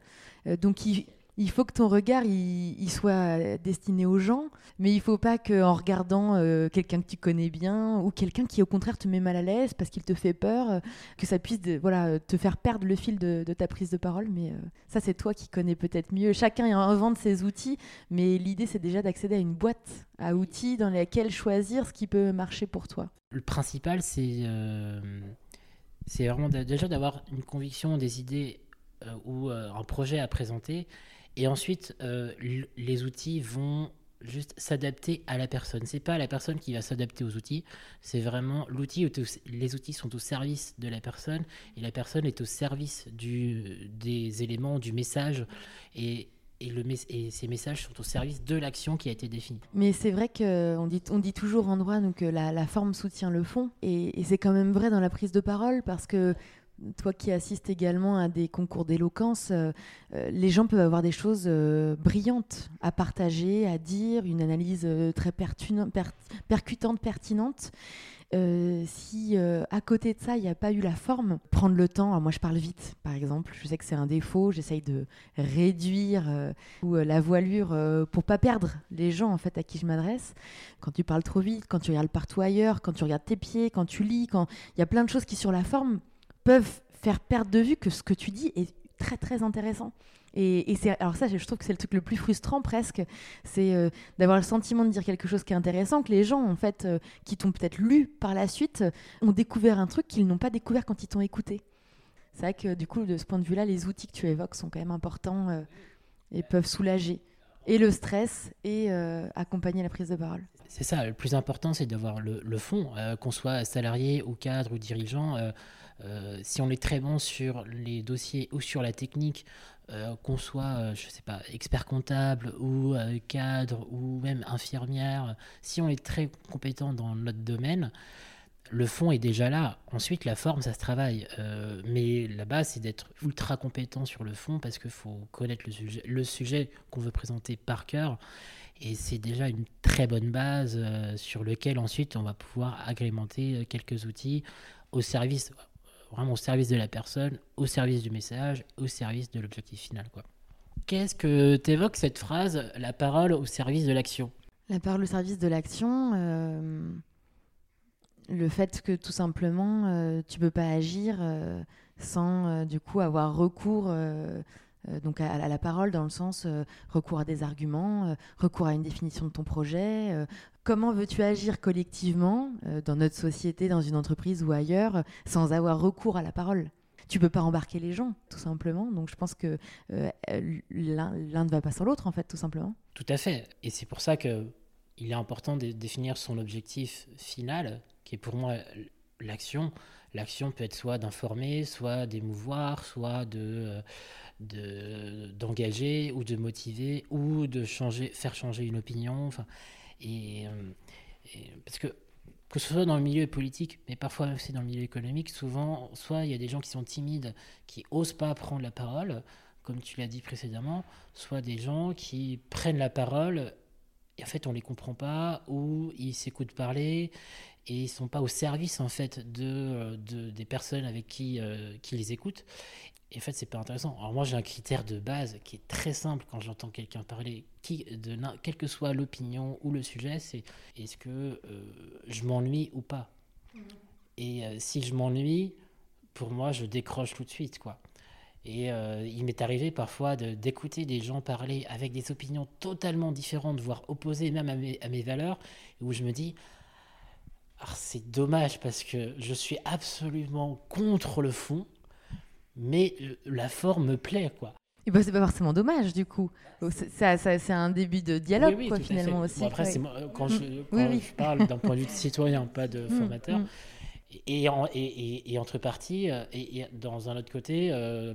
Speaker 2: Euh, donc, il, il faut que ton regard il, soit destiné aux gens, mais il faut pas qu'en regardant euh, quelqu'un que tu connais bien ou quelqu'un qui au contraire te met mal à l'aise parce qu'il te fait peur, euh, que ça puisse voilà te faire perdre le fil de, ta prise de parole. Mais euh, ça c'est toi qui connais peut-être mieux. Chacun invente ses outils, mais l'idée c'est déjà d'accéder à une boîte à outils dans laquelle choisir ce qui peut marcher pour toi.
Speaker 1: Le principal c'est c'est vraiment déjà d'avoir une conviction, des idées ou un projet à présenter et ensuite, euh, les outils vont juste s'adapter à la personne. C'est pas la personne qui va s'adapter aux outils, c'est vraiment l'outil. Les outils sont au service de la personne et la personne est au service des éléments, du message. Et, et, le, et ces messages sont au service de l'action qui a été définie.
Speaker 2: Mais c'est vrai qu'on dit, on dit toujours en droit que la, forme soutient le fond, et c'est quand même vrai dans la prise de parole, parce que toi qui assistes également à des concours d'éloquence, euh, euh, les gens peuvent avoir des choses euh, brillantes à partager, à dire, une analyse très percutante, pertinente. si à côté de ça, il n'y a pas eu la forme, prendre le temps, moi je parle vite par exemple, je sais que c'est un défaut, j'essaye de réduire ou, la voilure pour pas perdre les gens en fait à qui je m'adresse. Quand tu parles trop vite, quand tu regardes partout ailleurs, quand tu regardes tes pieds, quand tu lis, quand il y a plein de choses qui sur la forme peuvent faire perdre de vue que ce que tu dis est très très intéressant. Et, c'est alors ça, je trouve que c'est le truc le plus frustrant presque, c'est euh, d'avoir le sentiment de dire quelque chose qui est intéressant, que les gens en fait euh, qui t'ont peut-être lu par la suite ont découvert un truc qu'ils n'ont pas découvert quand ils t'ont écouté. C'est vrai que du coup, de ce point de vue-là, les outils que tu évoques sont quand même importants euh, et peuvent soulager et le stress et accompagner la prise de parole.
Speaker 1: C'est ça, le plus important, c'est d'avoir le, fond, qu'on soit salarié ou cadre ou dirigeant euh, si on est très bon sur les dossiers ou sur la technique, euh, qu'on soit, euh, je sais pas, expert comptable ou cadre ou même infirmière, si on est très compétent dans notre domaine, le fond est déjà là. Ensuite, la forme, ça se travaille. mais la base, c'est d'être ultra compétent sur le fond parce qu'il faut connaître le sujet, le sujet qu'on veut présenter par cœur. Et c'est déjà une très bonne base sur lequel ensuite on va pouvoir agrémenter quelques outils au service vraiment au service de la personne, au service du message, au service de l'objectif final. Qu'est-ce que t'évoques cette phrase, la parole au service de l'action?
Speaker 2: La parole au service de l'action, euh, le fait que tout simplement euh, tu peux pas agir euh, sans du coup avoir recours euh, donc à, la parole dans le sens euh, recours à des arguments, euh, recours à une définition de ton projet. comment veux-tu agir collectivement dans notre société, dans une entreprise ou ailleurs, sans avoir recours à la parole? Tu peux pas embarquer les gens, tout simplement. Donc je pense que l'un ne va pas sans l'autre, en fait, tout simplement.
Speaker 1: Tout à fait. Et c'est pour ça que il est important de définir son objectif final, qui est pour moi l'action. L'action peut être soit d'informer, soit d'émouvoir, soit de d'engager ou de motiver ou de changer, faire changer une opinion. Enfin, et, euh, parce que que ce soit dans le milieu politique, mais parfois aussi dans le milieu économique, souvent, soit il y a des gens qui sont timides, qui osent pas prendre la parole, comme tu l'as dit précédemment, soit des gens qui prennent la parole et en fait on les comprend pas ou ils s'écoutent parler et ils sont pas au service en fait de, de des personnes avec qui, euh, qui les écoutent et en fait, c'est pas intéressant. Alors moi, j'ai un critère de base qui est très simple quand j'entends quelqu'un parler, qui, de, quelle que soit l'opinion ou le sujet, c'est est-ce que euh, je m'ennuie ou pas? Mm-hmm. Et euh, si je m'ennuie, pour moi, je décroche tout de suite, quoi. Et euh, il m'est arrivé parfois d'écouter des gens parler avec des opinions totalement différentes, voire opposées même à mes, à mes valeurs, où je me dis, ah, c'est dommage parce que je suis absolument contre le fond mais la forme me plaît, quoi.
Speaker 2: Et bah, c'est pas forcément dommage, du coup. C'est un début de dialogue, quoi, finalement, aussi.
Speaker 1: après, quand, je, quand je, parle d'un point de vue de citoyen, pas de mm, formateur. Mm. Et, en, et, et, entre parties, euh, et, dans un autre côté, euh,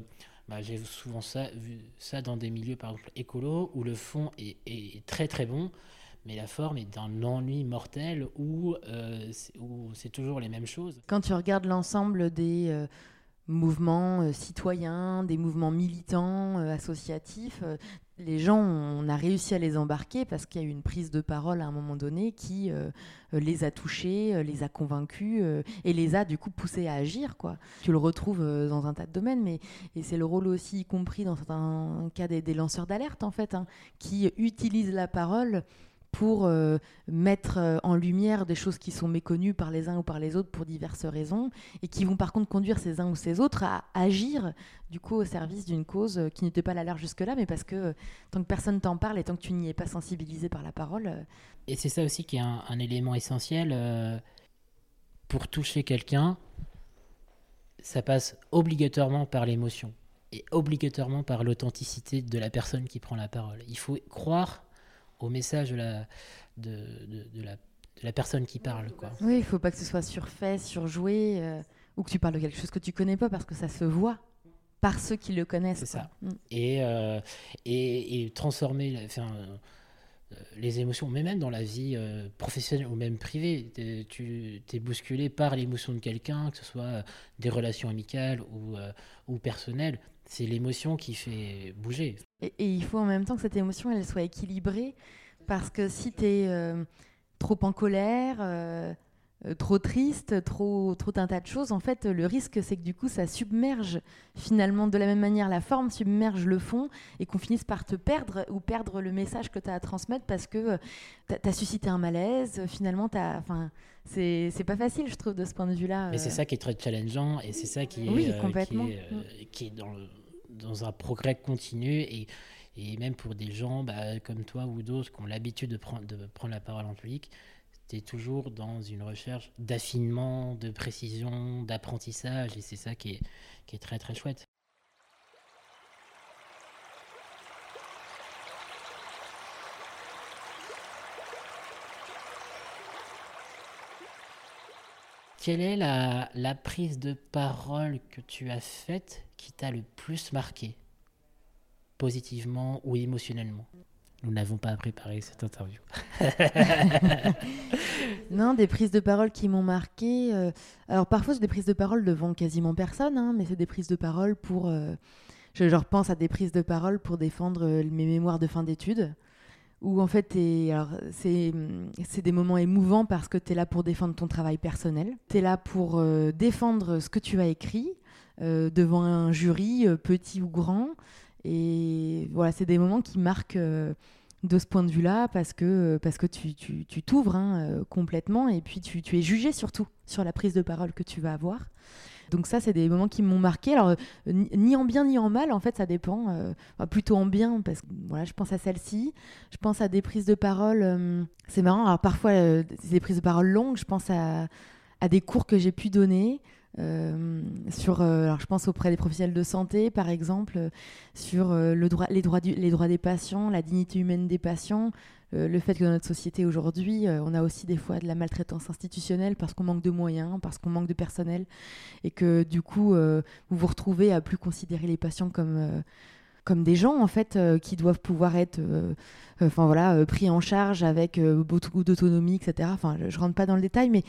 Speaker 1: bah, j'ai souvent ça, vu ça dans des milieux, par exemple, écolo, où le fond est, très très bon, mais la forme est d'un ennui mortel, où, euh, où c'est toujours les mêmes choses.
Speaker 2: Quand tu regardes l'ensemble des mouvements euh, citoyens, des mouvements militants, euh, associatifs. Euh, les gens, on a réussi à les embarquer parce qu'il y a eu une prise de parole à un moment donné qui les a touchés, les a convaincus et les a du coup poussés à agir. Quoi. Tu le retrouves dans un tas de domaines, mais c'est le rôle aussi, y compris dans certains cas des, lanceurs d'alerte en fait, hein, qui utilisent la parole pour euh, mettre euh, en lumière des choses qui sont méconnues par les uns ou par les autres pour diverses raisons, et qui vont par contre conduire ces uns ou ces autres à agir du coup au service d'une cause euh, qui n'était pas la leur jusque-là, mais parce que tant que personne t'en parle et tant que tu n'y es pas sensibilisé par la parole.
Speaker 1: Et c'est ça aussi qui est un, élément essentiel pour toucher quelqu'un. Ça passe obligatoirement par l'émotion et obligatoirement par l'authenticité de la personne qui prend la parole. Il faut croire au message de la, de, de, la, de la, personne qui parle. Quoi.
Speaker 2: Oui, il ne faut pas que ce soit surfait, surjoué, euh, ou que tu parles de quelque chose que tu connais pas parce que ça se voit par ceux qui le connaissent.
Speaker 1: C'est ça. Mm. Et, euh, et, et, transformer euh, les émotions, mais même dans la vie professionnelle ou même privée, tu es bousculé par l'émotion de quelqu'un, que ce soit des relations amicales ou, ou personnelles c'est l'émotion qui fait bouger.
Speaker 2: Et, il faut en même temps que cette émotion, elle soit équilibrée, parce que si tu es euh, trop en colère, euh, euh, trop triste, trop, trop un tas de choses, en fait, le risque, c'est que du coup, ça submerge finalement de la même manière la forme, submerge le fond, et qu'on finisse par te perdre ou perdre le message que tu as à transmettre parce que tu as, suscité un malaise, finalement, enfin, c'est pas facile, je trouve, de ce point de vue-là.
Speaker 1: Mais c'est ça qui est très challengeant, et c'est ça qui est,
Speaker 2: oui, complètement.
Speaker 1: Qui est, qui est dans le dans un progrès continu et, et même pour des gens bah, comme toi ou d'autres qui ont l'habitude de, prendre de prendre la parole en public, tu es toujours dans une recherche d'affinement, de précision, d'apprentissage et c'est ça qui est, très très chouette. Quelle est la, la, prise de parole que tu as faite qui t'a le plus marqué, positivement ou émotionnellement? Nous n'avons pas préparé cette interview.
Speaker 2: non, des prises de parole qui m'ont marqué. Euh, alors parfois, c'est des prises de parole devant quasiment personne, hein, mais c'est des prises de parole pour. Euh, je, repense à des prises de parole pour défendre euh, mes mémoires de fin d'études où en fait c'est des moments émouvants parce que tu es là pour défendre ton travail personnel, tu es là pour défendre ce que tu as écrit, devant un jury, petit ou grand. Et voilà, c'est des moments qui marquent euh, de ce point de vue-là parce que, parce que tu t'ouvres tu, hein, complètement et puis tu, tu, es jugé surtout sur la prise de parole que tu vas avoir. Donc ça, c'est des moments qui m'ont marqué. Alors, ni en bien ni en mal, en fait, ça dépend. plutôt en bien, parce que voilà, je pense à celle-ci. Je pense à des prises de parole. c'est marrant, alors parfois, des prises de parole longues. Je pense à, à des cours que j'ai pu donner. Euh, sur, euh, alors je pense auprès des professionnels de santé, par exemple, euh, sur les, droits les droits des patients, la dignité humaine des patients, le fait que dans notre société aujourd'hui, on a aussi des fois de la maltraitance institutionnelle parce qu'on manque de moyens, parce qu'on manque de personnel, et que du coup, vous vous retrouvez à plus considérer les patients comme comme des gens en fait euh, qui doivent pouvoir être euh, euh, enfin voilà pris en charge avec beaucoup d'autonomie etc enfin je, ne rentre pas dans le détail mais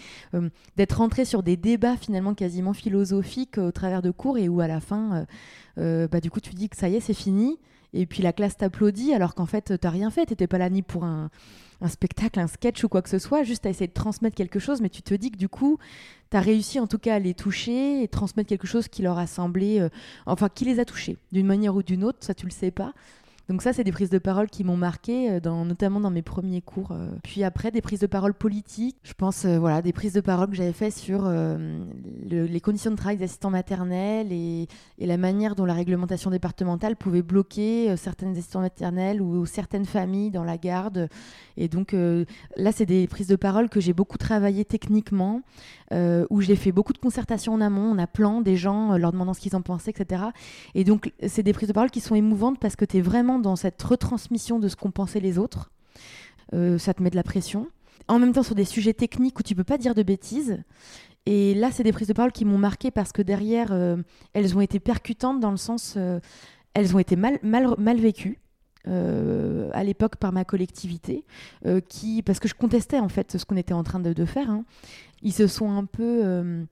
Speaker 2: d'être rentré sur des débats finalement quasiment philosophiques au travers de cours et où à la fin bah du coup tu dis que ça y est c'est fini et puis la classe t'applaudit alors qu'en fait t'as rien fait. T'étais pas là ni pour un spectacle, un sketch ou quoi que ce soit, juste à essayer de transmettre quelque chose, mais tu te dis que du coup, tu as réussi en tout cas à les toucher et transmettre quelque chose qui leur a semblé, euh, enfin, qui les a touchés d'une manière ou d'une autre, ça tu le sais pas. Donc ça, c'est des prises de parole qui m'ont marqué, euh, notamment dans mes premiers cours. Euh. Puis après, des prises de parole politiques. Je pense, euh, voilà, des prises de parole que j'avais faites sur les conditions de travail des assistants maternels et, la manière dont la réglementation départementale pouvait bloquer certaines assistants maternels ou, certaines familles dans la garde. Et donc là, c'est des prises de parole que j'ai beaucoup travaillé techniquement, où j'ai fait beaucoup de concertations en amont, en appelant des gens, leur demandant ce qu'ils en pensaient, etc. Et donc, c'est des prises de parole qui sont émouvantes parce que tu es vraiment dans cette retransmission de ce qu'ont pensé les autres. Euh, ça te met de la pression. En même temps, sur des sujets techniques où tu peux pas dire de bêtises. Et là, c'est des prises de parole qui m'ont marqué parce que derrière, euh, elles ont été percutantes dans le sens, euh, elles ont été mal, mal, mal vécues. à l'époque par ma collectivité, qui parce que je contestais en fait ce qu'on était en train de, faire. Hein. Ils se sont un peu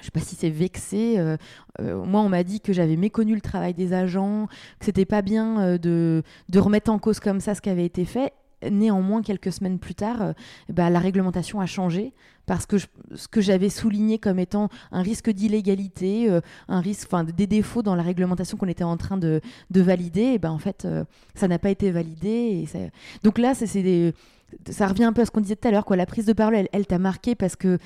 Speaker 2: je sais pas si c'est vexé. moi, on m'a dit que j'avais méconnu le travail des agents, que c'était pas bien de, de, remettre en cause comme ça ce qui avait été fait. Néanmoins, quelques semaines plus tard, bah, la réglementation a changé parce que ce que j'avais souligné comme étant un risque d'illégalité, euh, un risque, enfin des défauts dans la réglementation qu'on était en train de, valider, et ben en fait euh, ça n'a pas été validé. Et Donc là, c'est ça revient un peu à ce qu'on disait tout à l'heure. La prise de parole, elle, t'a marqué parce que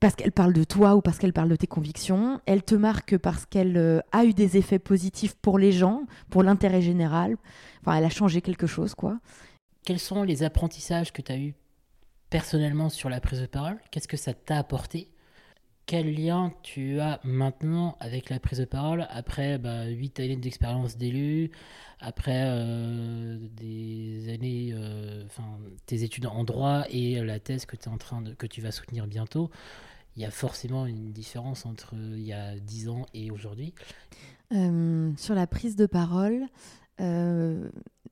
Speaker 2: parce qu'elle parle de toi ou parce qu'elle parle de tes convictions. Elle te marque parce qu'elle euh, a eu des effets positifs pour les gens, pour l'intérêt général. Enfin, elle a changé quelque chose, quoi.
Speaker 1: Quels sont les apprentissages que tu as eus personnellement sur la prise de parole? Qu'est-ce que ça t'a apporté? Quel lien tu as maintenant avec la prise de parole après bah, 8 années d'expérience d'élu, après euh, des années, euh, tes études en droit et la thèse que, es en train de, que tu vas soutenir bientôt il y a forcément une différence entre il y a 10 ans et aujourd'hui.
Speaker 2: Euh, sur la prise de parole,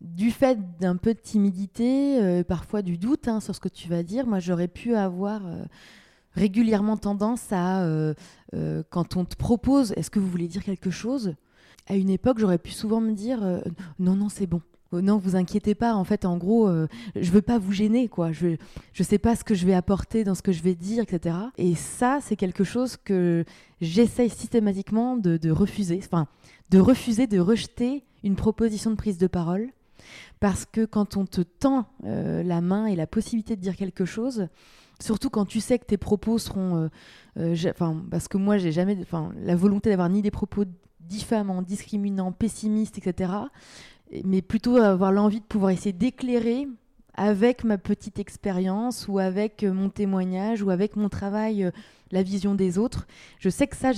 Speaker 2: du fait d'un peu de timidité, parfois du doute hein, sur ce que tu vas dire, moi j'aurais pu avoir régulièrement tendance à, euh, quand on te propose, est-ce que vous voulez dire quelque chose? À une époque, j'aurais pu souvent me dire, non, non, c'est bon. Oh, non, vous inquiétez pas. En fait, en gros, je veux pas vous gêner, quoi. Je je sais pas ce que je vais apporter dans ce que je vais dire, etc. Et ça, c'est quelque chose que j'essaye systématiquement de, de refuser. Enfin, de refuser, de rejeter une proposition de prise de parole parce que quand on te tend euh, la main et la possibilité de dire quelque chose, surtout quand tu sais que tes propos seront, euh, euh, parce que moi j'ai jamais, la volonté d'avoir ni des propos diffamants, discriminants, pessimistes, etc. Mais plutôt avoir l'envie de pouvoir essayer d'éclairer avec ma petite expérience ou avec mon témoignage ou avec mon travail la vision des autres. Je sais que ça,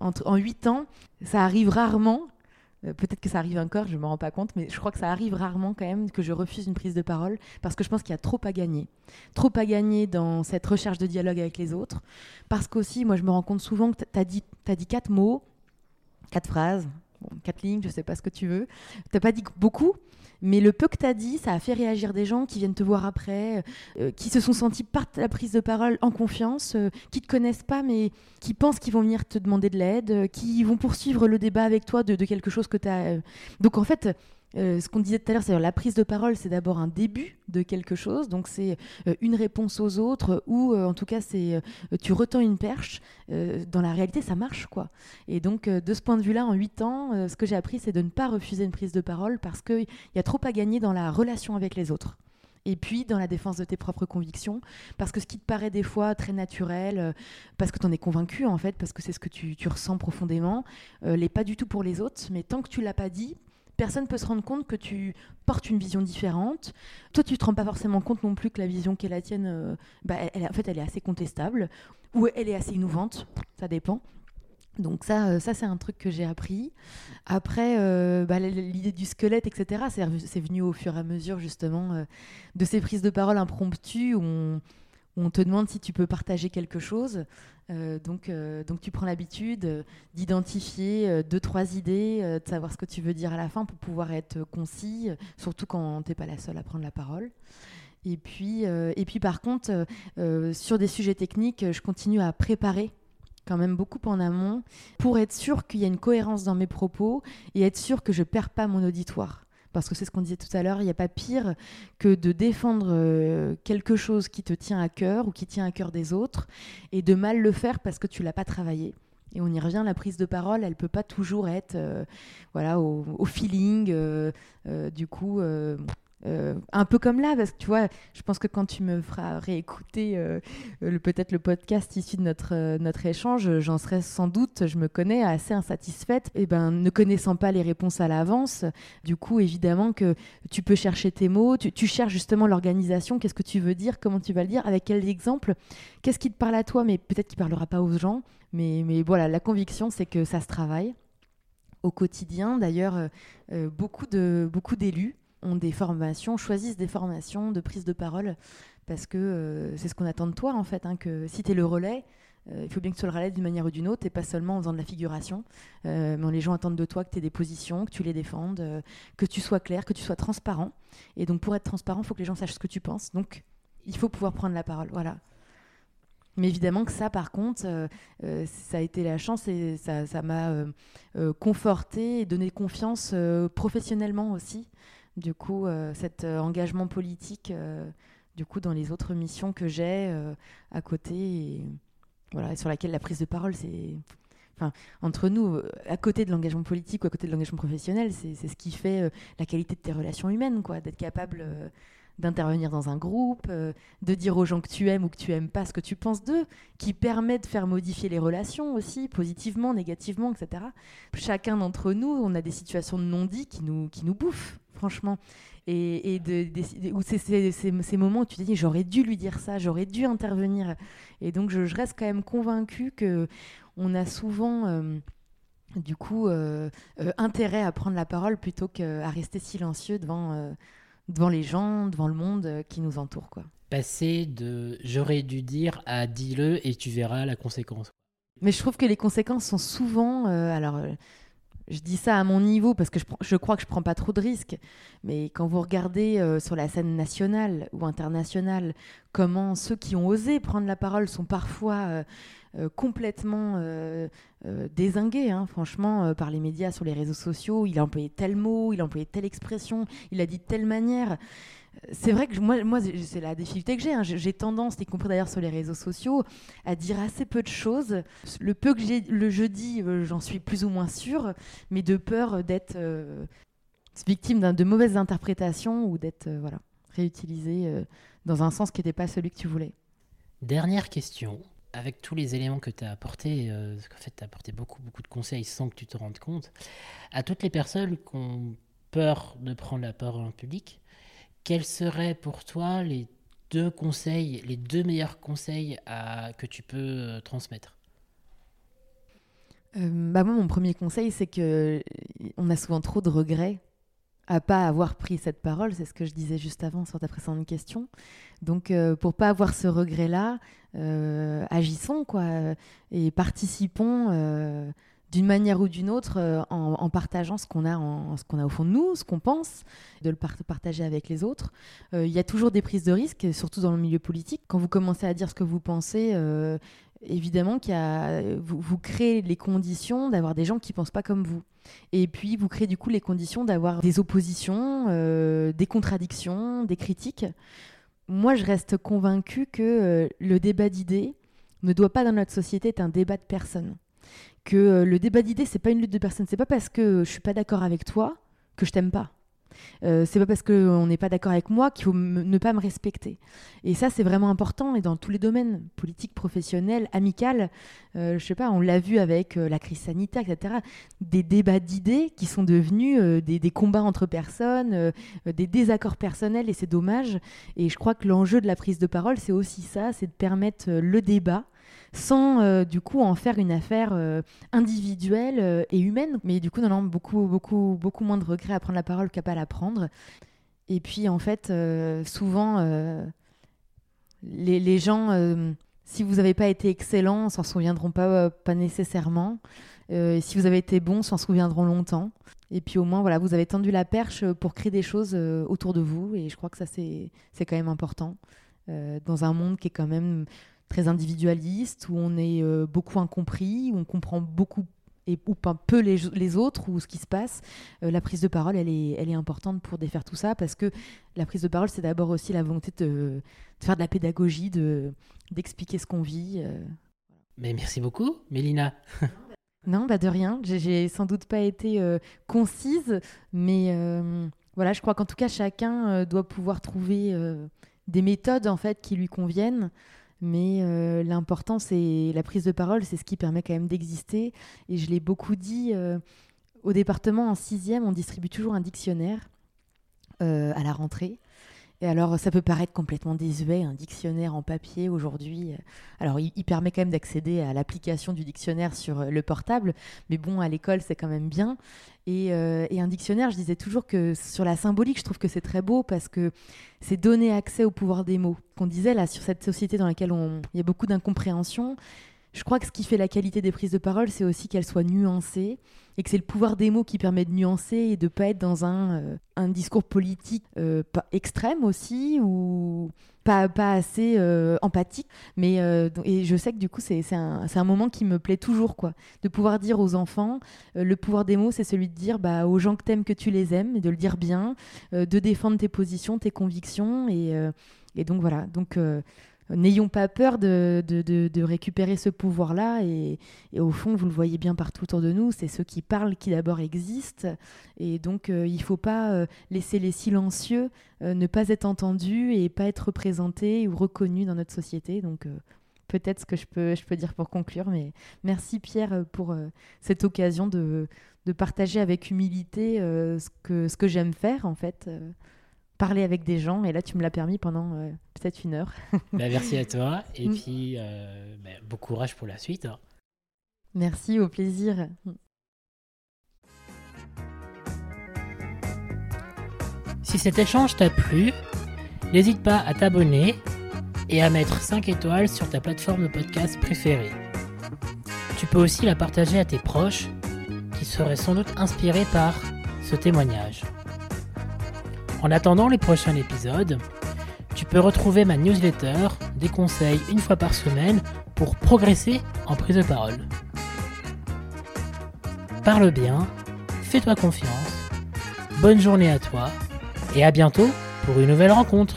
Speaker 2: en huit ans, ça arrive rarement euh, peut-être que ça arrive encore, je ne me rends pas compte, mais je crois que ça arrive rarement quand même que je refuse une prise de parole parce que je pense qu'il y a trop à gagner. Trop à gagner dans cette recherche de dialogue avec les autres. Parce qu'aussi, moi, je me rends compte souvent que tu as dit, as dit quatre mots, quatre phrases, quatre lignes, je ne sais pas ce que tu veux. Tu n'as pas dit beaucoup, mais le peu que tu as dit, ça a fait réagir des gens qui viennent te voir après, euh, qui se sont sentis par la prise de parole en confiance, euh, qui te connaissent pas, mais qui pensent qu'ils vont venir te demander de l'aide, euh, qui vont poursuivre le débat avec toi de, de quelque chose que tu as. Donc en fait, euh, ce qu'on disait tout à l'heure, c'est la prise de parole, c'est d'abord un début de quelque chose, donc c'est euh, une réponse aux autres, ou euh, en tout cas c'est tu retends une perche. dans la réalité, ça marche quoi. Et donc de ce point de vue-là, en 8 ans, ce que j'ai appris, c'est de ne pas refuser une prise de parole parce qu'il y a trop à gagner dans la relation avec les autres. Et puis dans la défense de tes propres convictions, parce que ce qui te paraît des fois très naturel, parce que tu en es convaincu en fait, parce que c'est ce que tu, ressens profondément, n'est pas du tout pour les autres, mais tant que tu l'as pas dit, personne peut se rendre compte que tu portes une vision différente. Toi, tu te rends pas forcément compte non plus que la vision qui est la tienne, euh, bah, elle, en fait, elle est assez contestable ou elle est assez innovante. Ça dépend. Donc ça, euh, ça c'est un truc que j'ai appris. Après, euh, bah, l'idée du squelette, etc., c'est venu au fur et à mesure justement de ces prises de parole impromptues où on, on te demande si tu peux partager quelque chose. Euh, donc, euh, donc tu prends l'habitude euh, d'identifier deux, trois idées, de savoir ce que tu veux dire à la fin pour pouvoir être concis, surtout quand tu n'es pas la seule à prendre la parole. Et puis, et puis par contre, sur des sujets techniques, je continue à préparer quand même beaucoup en amont pour être sûr qu'il y a une cohérence dans mes propos et être sûr que je perds pas mon auditoire parce que c'est ce qu'on disait tout à l'heure, il n'y a pas pire que de défendre euh, quelque chose qui te tient à cœur ou qui tient à cœur des autres et de mal le faire parce que tu l'as pas travaillé. Et on y revient, la prise de parole, elle peut pas toujours être euh, voilà au, feeling. Euh, du coup, euh, un peu comme là, parce que tu vois, je pense que quand tu me feras réécouter euh, le, peut-être le podcast issu de notre, euh, notre échange, j'en serai sans doute, je me connais, assez insatisfaite. Et ben, ne connaissant pas les réponses à l'avance, du coup, évidemment que tu peux chercher tes mots, tu, cherches justement l'organisation, qu'est-ce que tu veux dire, comment tu vas le dire, avec quels exemples, qu'est-ce qui te parle à toi, mais peut-être qu'il parlera pas aux gens. Mais, mais voilà, la conviction, c'est que ça se travaille au quotidien. D'ailleurs, beaucoup beaucoup d'élus ont des formations, choisissent des formations de prise de parole, parce que euh, c'est ce qu'on attend de toi, en fait, hein, que si tu es le relais, euh, il faut bien que tu le relais d'une manière ou d'une autre, et pas seulement en faisant de la figuration. Euh, mais les gens attendent de toi que tu aies des positions, que tu les défendes, que tu sois clair, que tu sois transparent. Et donc, pour être transparent, il faut que les gens sachent ce que tu penses. Donc, il faut pouvoir prendre la parole. Voilà. Mais évidemment que ça, par contre, ça a été la chance et ça m'a conforté et donné confiance professionnellement aussi. Du coup, cet engagement politique, du coup, dans les autres missions que j'ai à côté, voilà, sur laquelle la prise de parole, c'est Enfin, entre nous, à côté de l'engagement politique ou à côté de l'engagement professionnel, c'est ce qui fait la qualité de tes relations humaines, quoi, d'être capable d'intervenir dans un groupe, euh, de dire aux gens que tu aimes ou que tu aimes pas ce que tu penses d'eux, qui permet de faire modifier les relations aussi, positivement, négativement, etc. Chacun d'entre nous, on a des situations de non-dit qui nous, qui nous bouffent, franchement. Et, et de, c'est ces moments où tu te dis j'aurais dû lui dire ça, j'aurais dû intervenir. Et donc je, reste quand même convaincue que on a souvent euh, du coup euh, intérêt à prendre la parole plutôt qu'à rester silencieux devant devant les gens, devant le monde euh, qui nous entoure. Quoi.
Speaker 1: Passer de j'aurais dû dire à dis-le et tu verras la conséquence.
Speaker 2: Mais je trouve que les conséquences sont souvent. Euh, alors, euh, je dis ça à mon niveau parce que je, crois que je prends pas trop de risques. Mais quand vous regardez sur la scène nationale ou internationale comment ceux qui ont osé prendre la parole sont parfois euh, complètement euh, euh, désingué, hein, franchement, par les médias, sur les réseaux sociaux. Il a employé tel mot, il a employé telle expression, il a dit de telle manière. C'est vrai que moi, c'est la difficulté que j'ai. Hein. J'ai tendance, y compris d'ailleurs sur les réseaux sociaux, à dire assez peu de choses. Le peu que j'ai le jeudi, j'en suis plus ou moins sûre, mais de peur d'être victime de mauvaises interprétations ou d'être voilà, réutilisé dans un sens qui n'était pas celui que tu voulais.
Speaker 1: Dernière question avec tous les éléments que tu as apportés, euh, en fait, tu as apporté beaucoup, beaucoup de conseils sans que tu te rendes compte, à toutes les personnes qui ont peur de prendre la parole en public, quels seraient pour toi les deux conseils, les deux meilleurs conseils que tu peux euh, transmettre?
Speaker 2: Euh, bah moi, mon premier conseil, c'est que on a souvent trop de regrets à pas avoir pris cette parole, c'est ce que je disais juste avant sur ta précédente question. Donc euh, pour pas avoir ce regret-là, euh, agissons quoi et participons euh, d'une manière ou d'une autre en, partageant ce qu'on a, ce qu'on a au fond de nous, ce qu'on pense, de le partager avec les autres. Il y a toujours des prises de risques, surtout dans le milieu politique. Quand vous commencez à dire ce que vous pensez, évidemment qu'il vous, vous, créez les conditions d'avoir des gens qui pensent pas comme vous. Et puis vous créez du coup les conditions d'avoir des oppositions, euh, des contradictions, des critiques. Moi, je reste convaincue que euh, le débat d'idées ne doit pas dans notre société être un débat de personnes. Que euh, le débat d'idées, c'est pas une lutte de personnes. C'est pas parce que je suis pas d'accord avec toi que je t'aime pas. Euh, c'est pas parce qu'on n'est pas d'accord avec moi qu'il faut ne pas me respecter. Et ça, c'est vraiment important, et dans tous les domaines, politique, professionnel, amical, euh, je sais pas, on l'a vu avec euh, la crise sanitaire, etc., des débats d'idées qui sont devenus des, des, combats entre personnes, des désaccords personnels, et c'est dommage. Et je crois que l'enjeu de la prise de parole, c'est aussi ça, c'est de permettre le débat, sans euh, du coup en faire une affaire euh, individuelle euh, et humaine. Mais du coup, non, beaucoup, beaucoup, beaucoup moins de regrets à prendre la parole qu'à pas la prendre. Et puis en fait, souvent, les, les, gens, si vous n'avez pas été excellent, s'en souviendront pas, pas nécessairement. si vous avez été bon, s'en souviendront longtemps. Et puis au moins, voilà, vous avez tendu la perche pour créer des choses autour de vous. Et je crois que ça, c'est quand même important. dans un monde qui est quand même très individualiste, où on est euh, beaucoup incompris, où on comprend beaucoup et, ou pas peu les, les, autres ou ce qui se passe, euh, la prise de parole, elle est, elle est importante pour défaire tout ça, parce que la prise de parole, c'est d'abord aussi la volonté de, faire de la pédagogie, de, d'expliquer ce qu'on vit. Euh.
Speaker 1: Mais merci beaucoup, Mélina.
Speaker 2: non, bah de rien. J'ai sans doute pas été concise, mais voilà, je crois qu'en tout cas, chacun doit pouvoir trouver des méthodes en fait qui lui conviennent. Mais euh, l'important, c'est la prise de parole, c'est ce qui permet quand même d'exister. Et je l'ai beaucoup dit, euh, au département en sixième, on distribue toujours un dictionnaire euh, à la rentrée. Et alors, ça peut paraître complètement désuet, un dictionnaire en papier aujourd'hui. Alors, il, permet quand même d'accéder à l'application du dictionnaire sur le portable, mais bon, à l'école, c'est quand même bien. Et, et, un dictionnaire, je disais toujours que sur la symbolique, je trouve que c'est très beau parce que c'est donner accès au pouvoir des mots. Qu'on disait là sur cette société dans laquelle on... il y a beaucoup d'incompréhension. Je crois que ce qui fait la qualité des prises de parole, c'est aussi qu'elles soient nuancées et que c'est le pouvoir des mots qui permet de nuancer et de pas être dans un, euh, un discours politique euh, extrême aussi ou pas, pas assez euh, empathique. Mais euh, et je sais que du coup, c'est un, un, moment qui me plaît toujours, quoi. De pouvoir dire aux enfants, le pouvoir des mots, c'est celui de dire bah, aux gens que t'aimes que tu les aimes, et de le dire bien, de défendre tes positions, tes convictions. Et, et donc voilà. Donc n'ayons pas peur de, de, récupérer ce pouvoir-là. Et, au fond, vous le voyez bien partout autour de nous, c'est ceux qui parlent qui d'abord existent. Et donc, euh, il ne faut pas euh, laisser les silencieux euh, ne pas être entendus et pas être représentés ou reconnus dans notre société. Donc, peut-être ce que je peux, dire pour conclure. Mais merci Pierre pour cette occasion de, de, partager avec humilité ce que, ce que j'aime faire, en fait parler avec des gens. Et là, tu me l'as permis pendant euh, peut-être une heure.
Speaker 1: Bah, merci à toi. Et mm. puis, euh, bah, bon courage pour la suite. Hein.
Speaker 2: Merci, au plaisir.
Speaker 1: Si cet échange t'a plu, n'hésite pas à t'abonner et à mettre 5 étoiles sur ta plateforme de podcast préférée. Tu peux aussi la partager à tes proches qui seraient sans doute inspirés par ce témoignage. En attendant les prochains épisodes, tu peux retrouver ma newsletter, des conseils une fois par semaine pour progresser en prise de parole. Parle bien, fais-toi confiance, bonne journée à toi et à bientôt pour une nouvelle rencontre.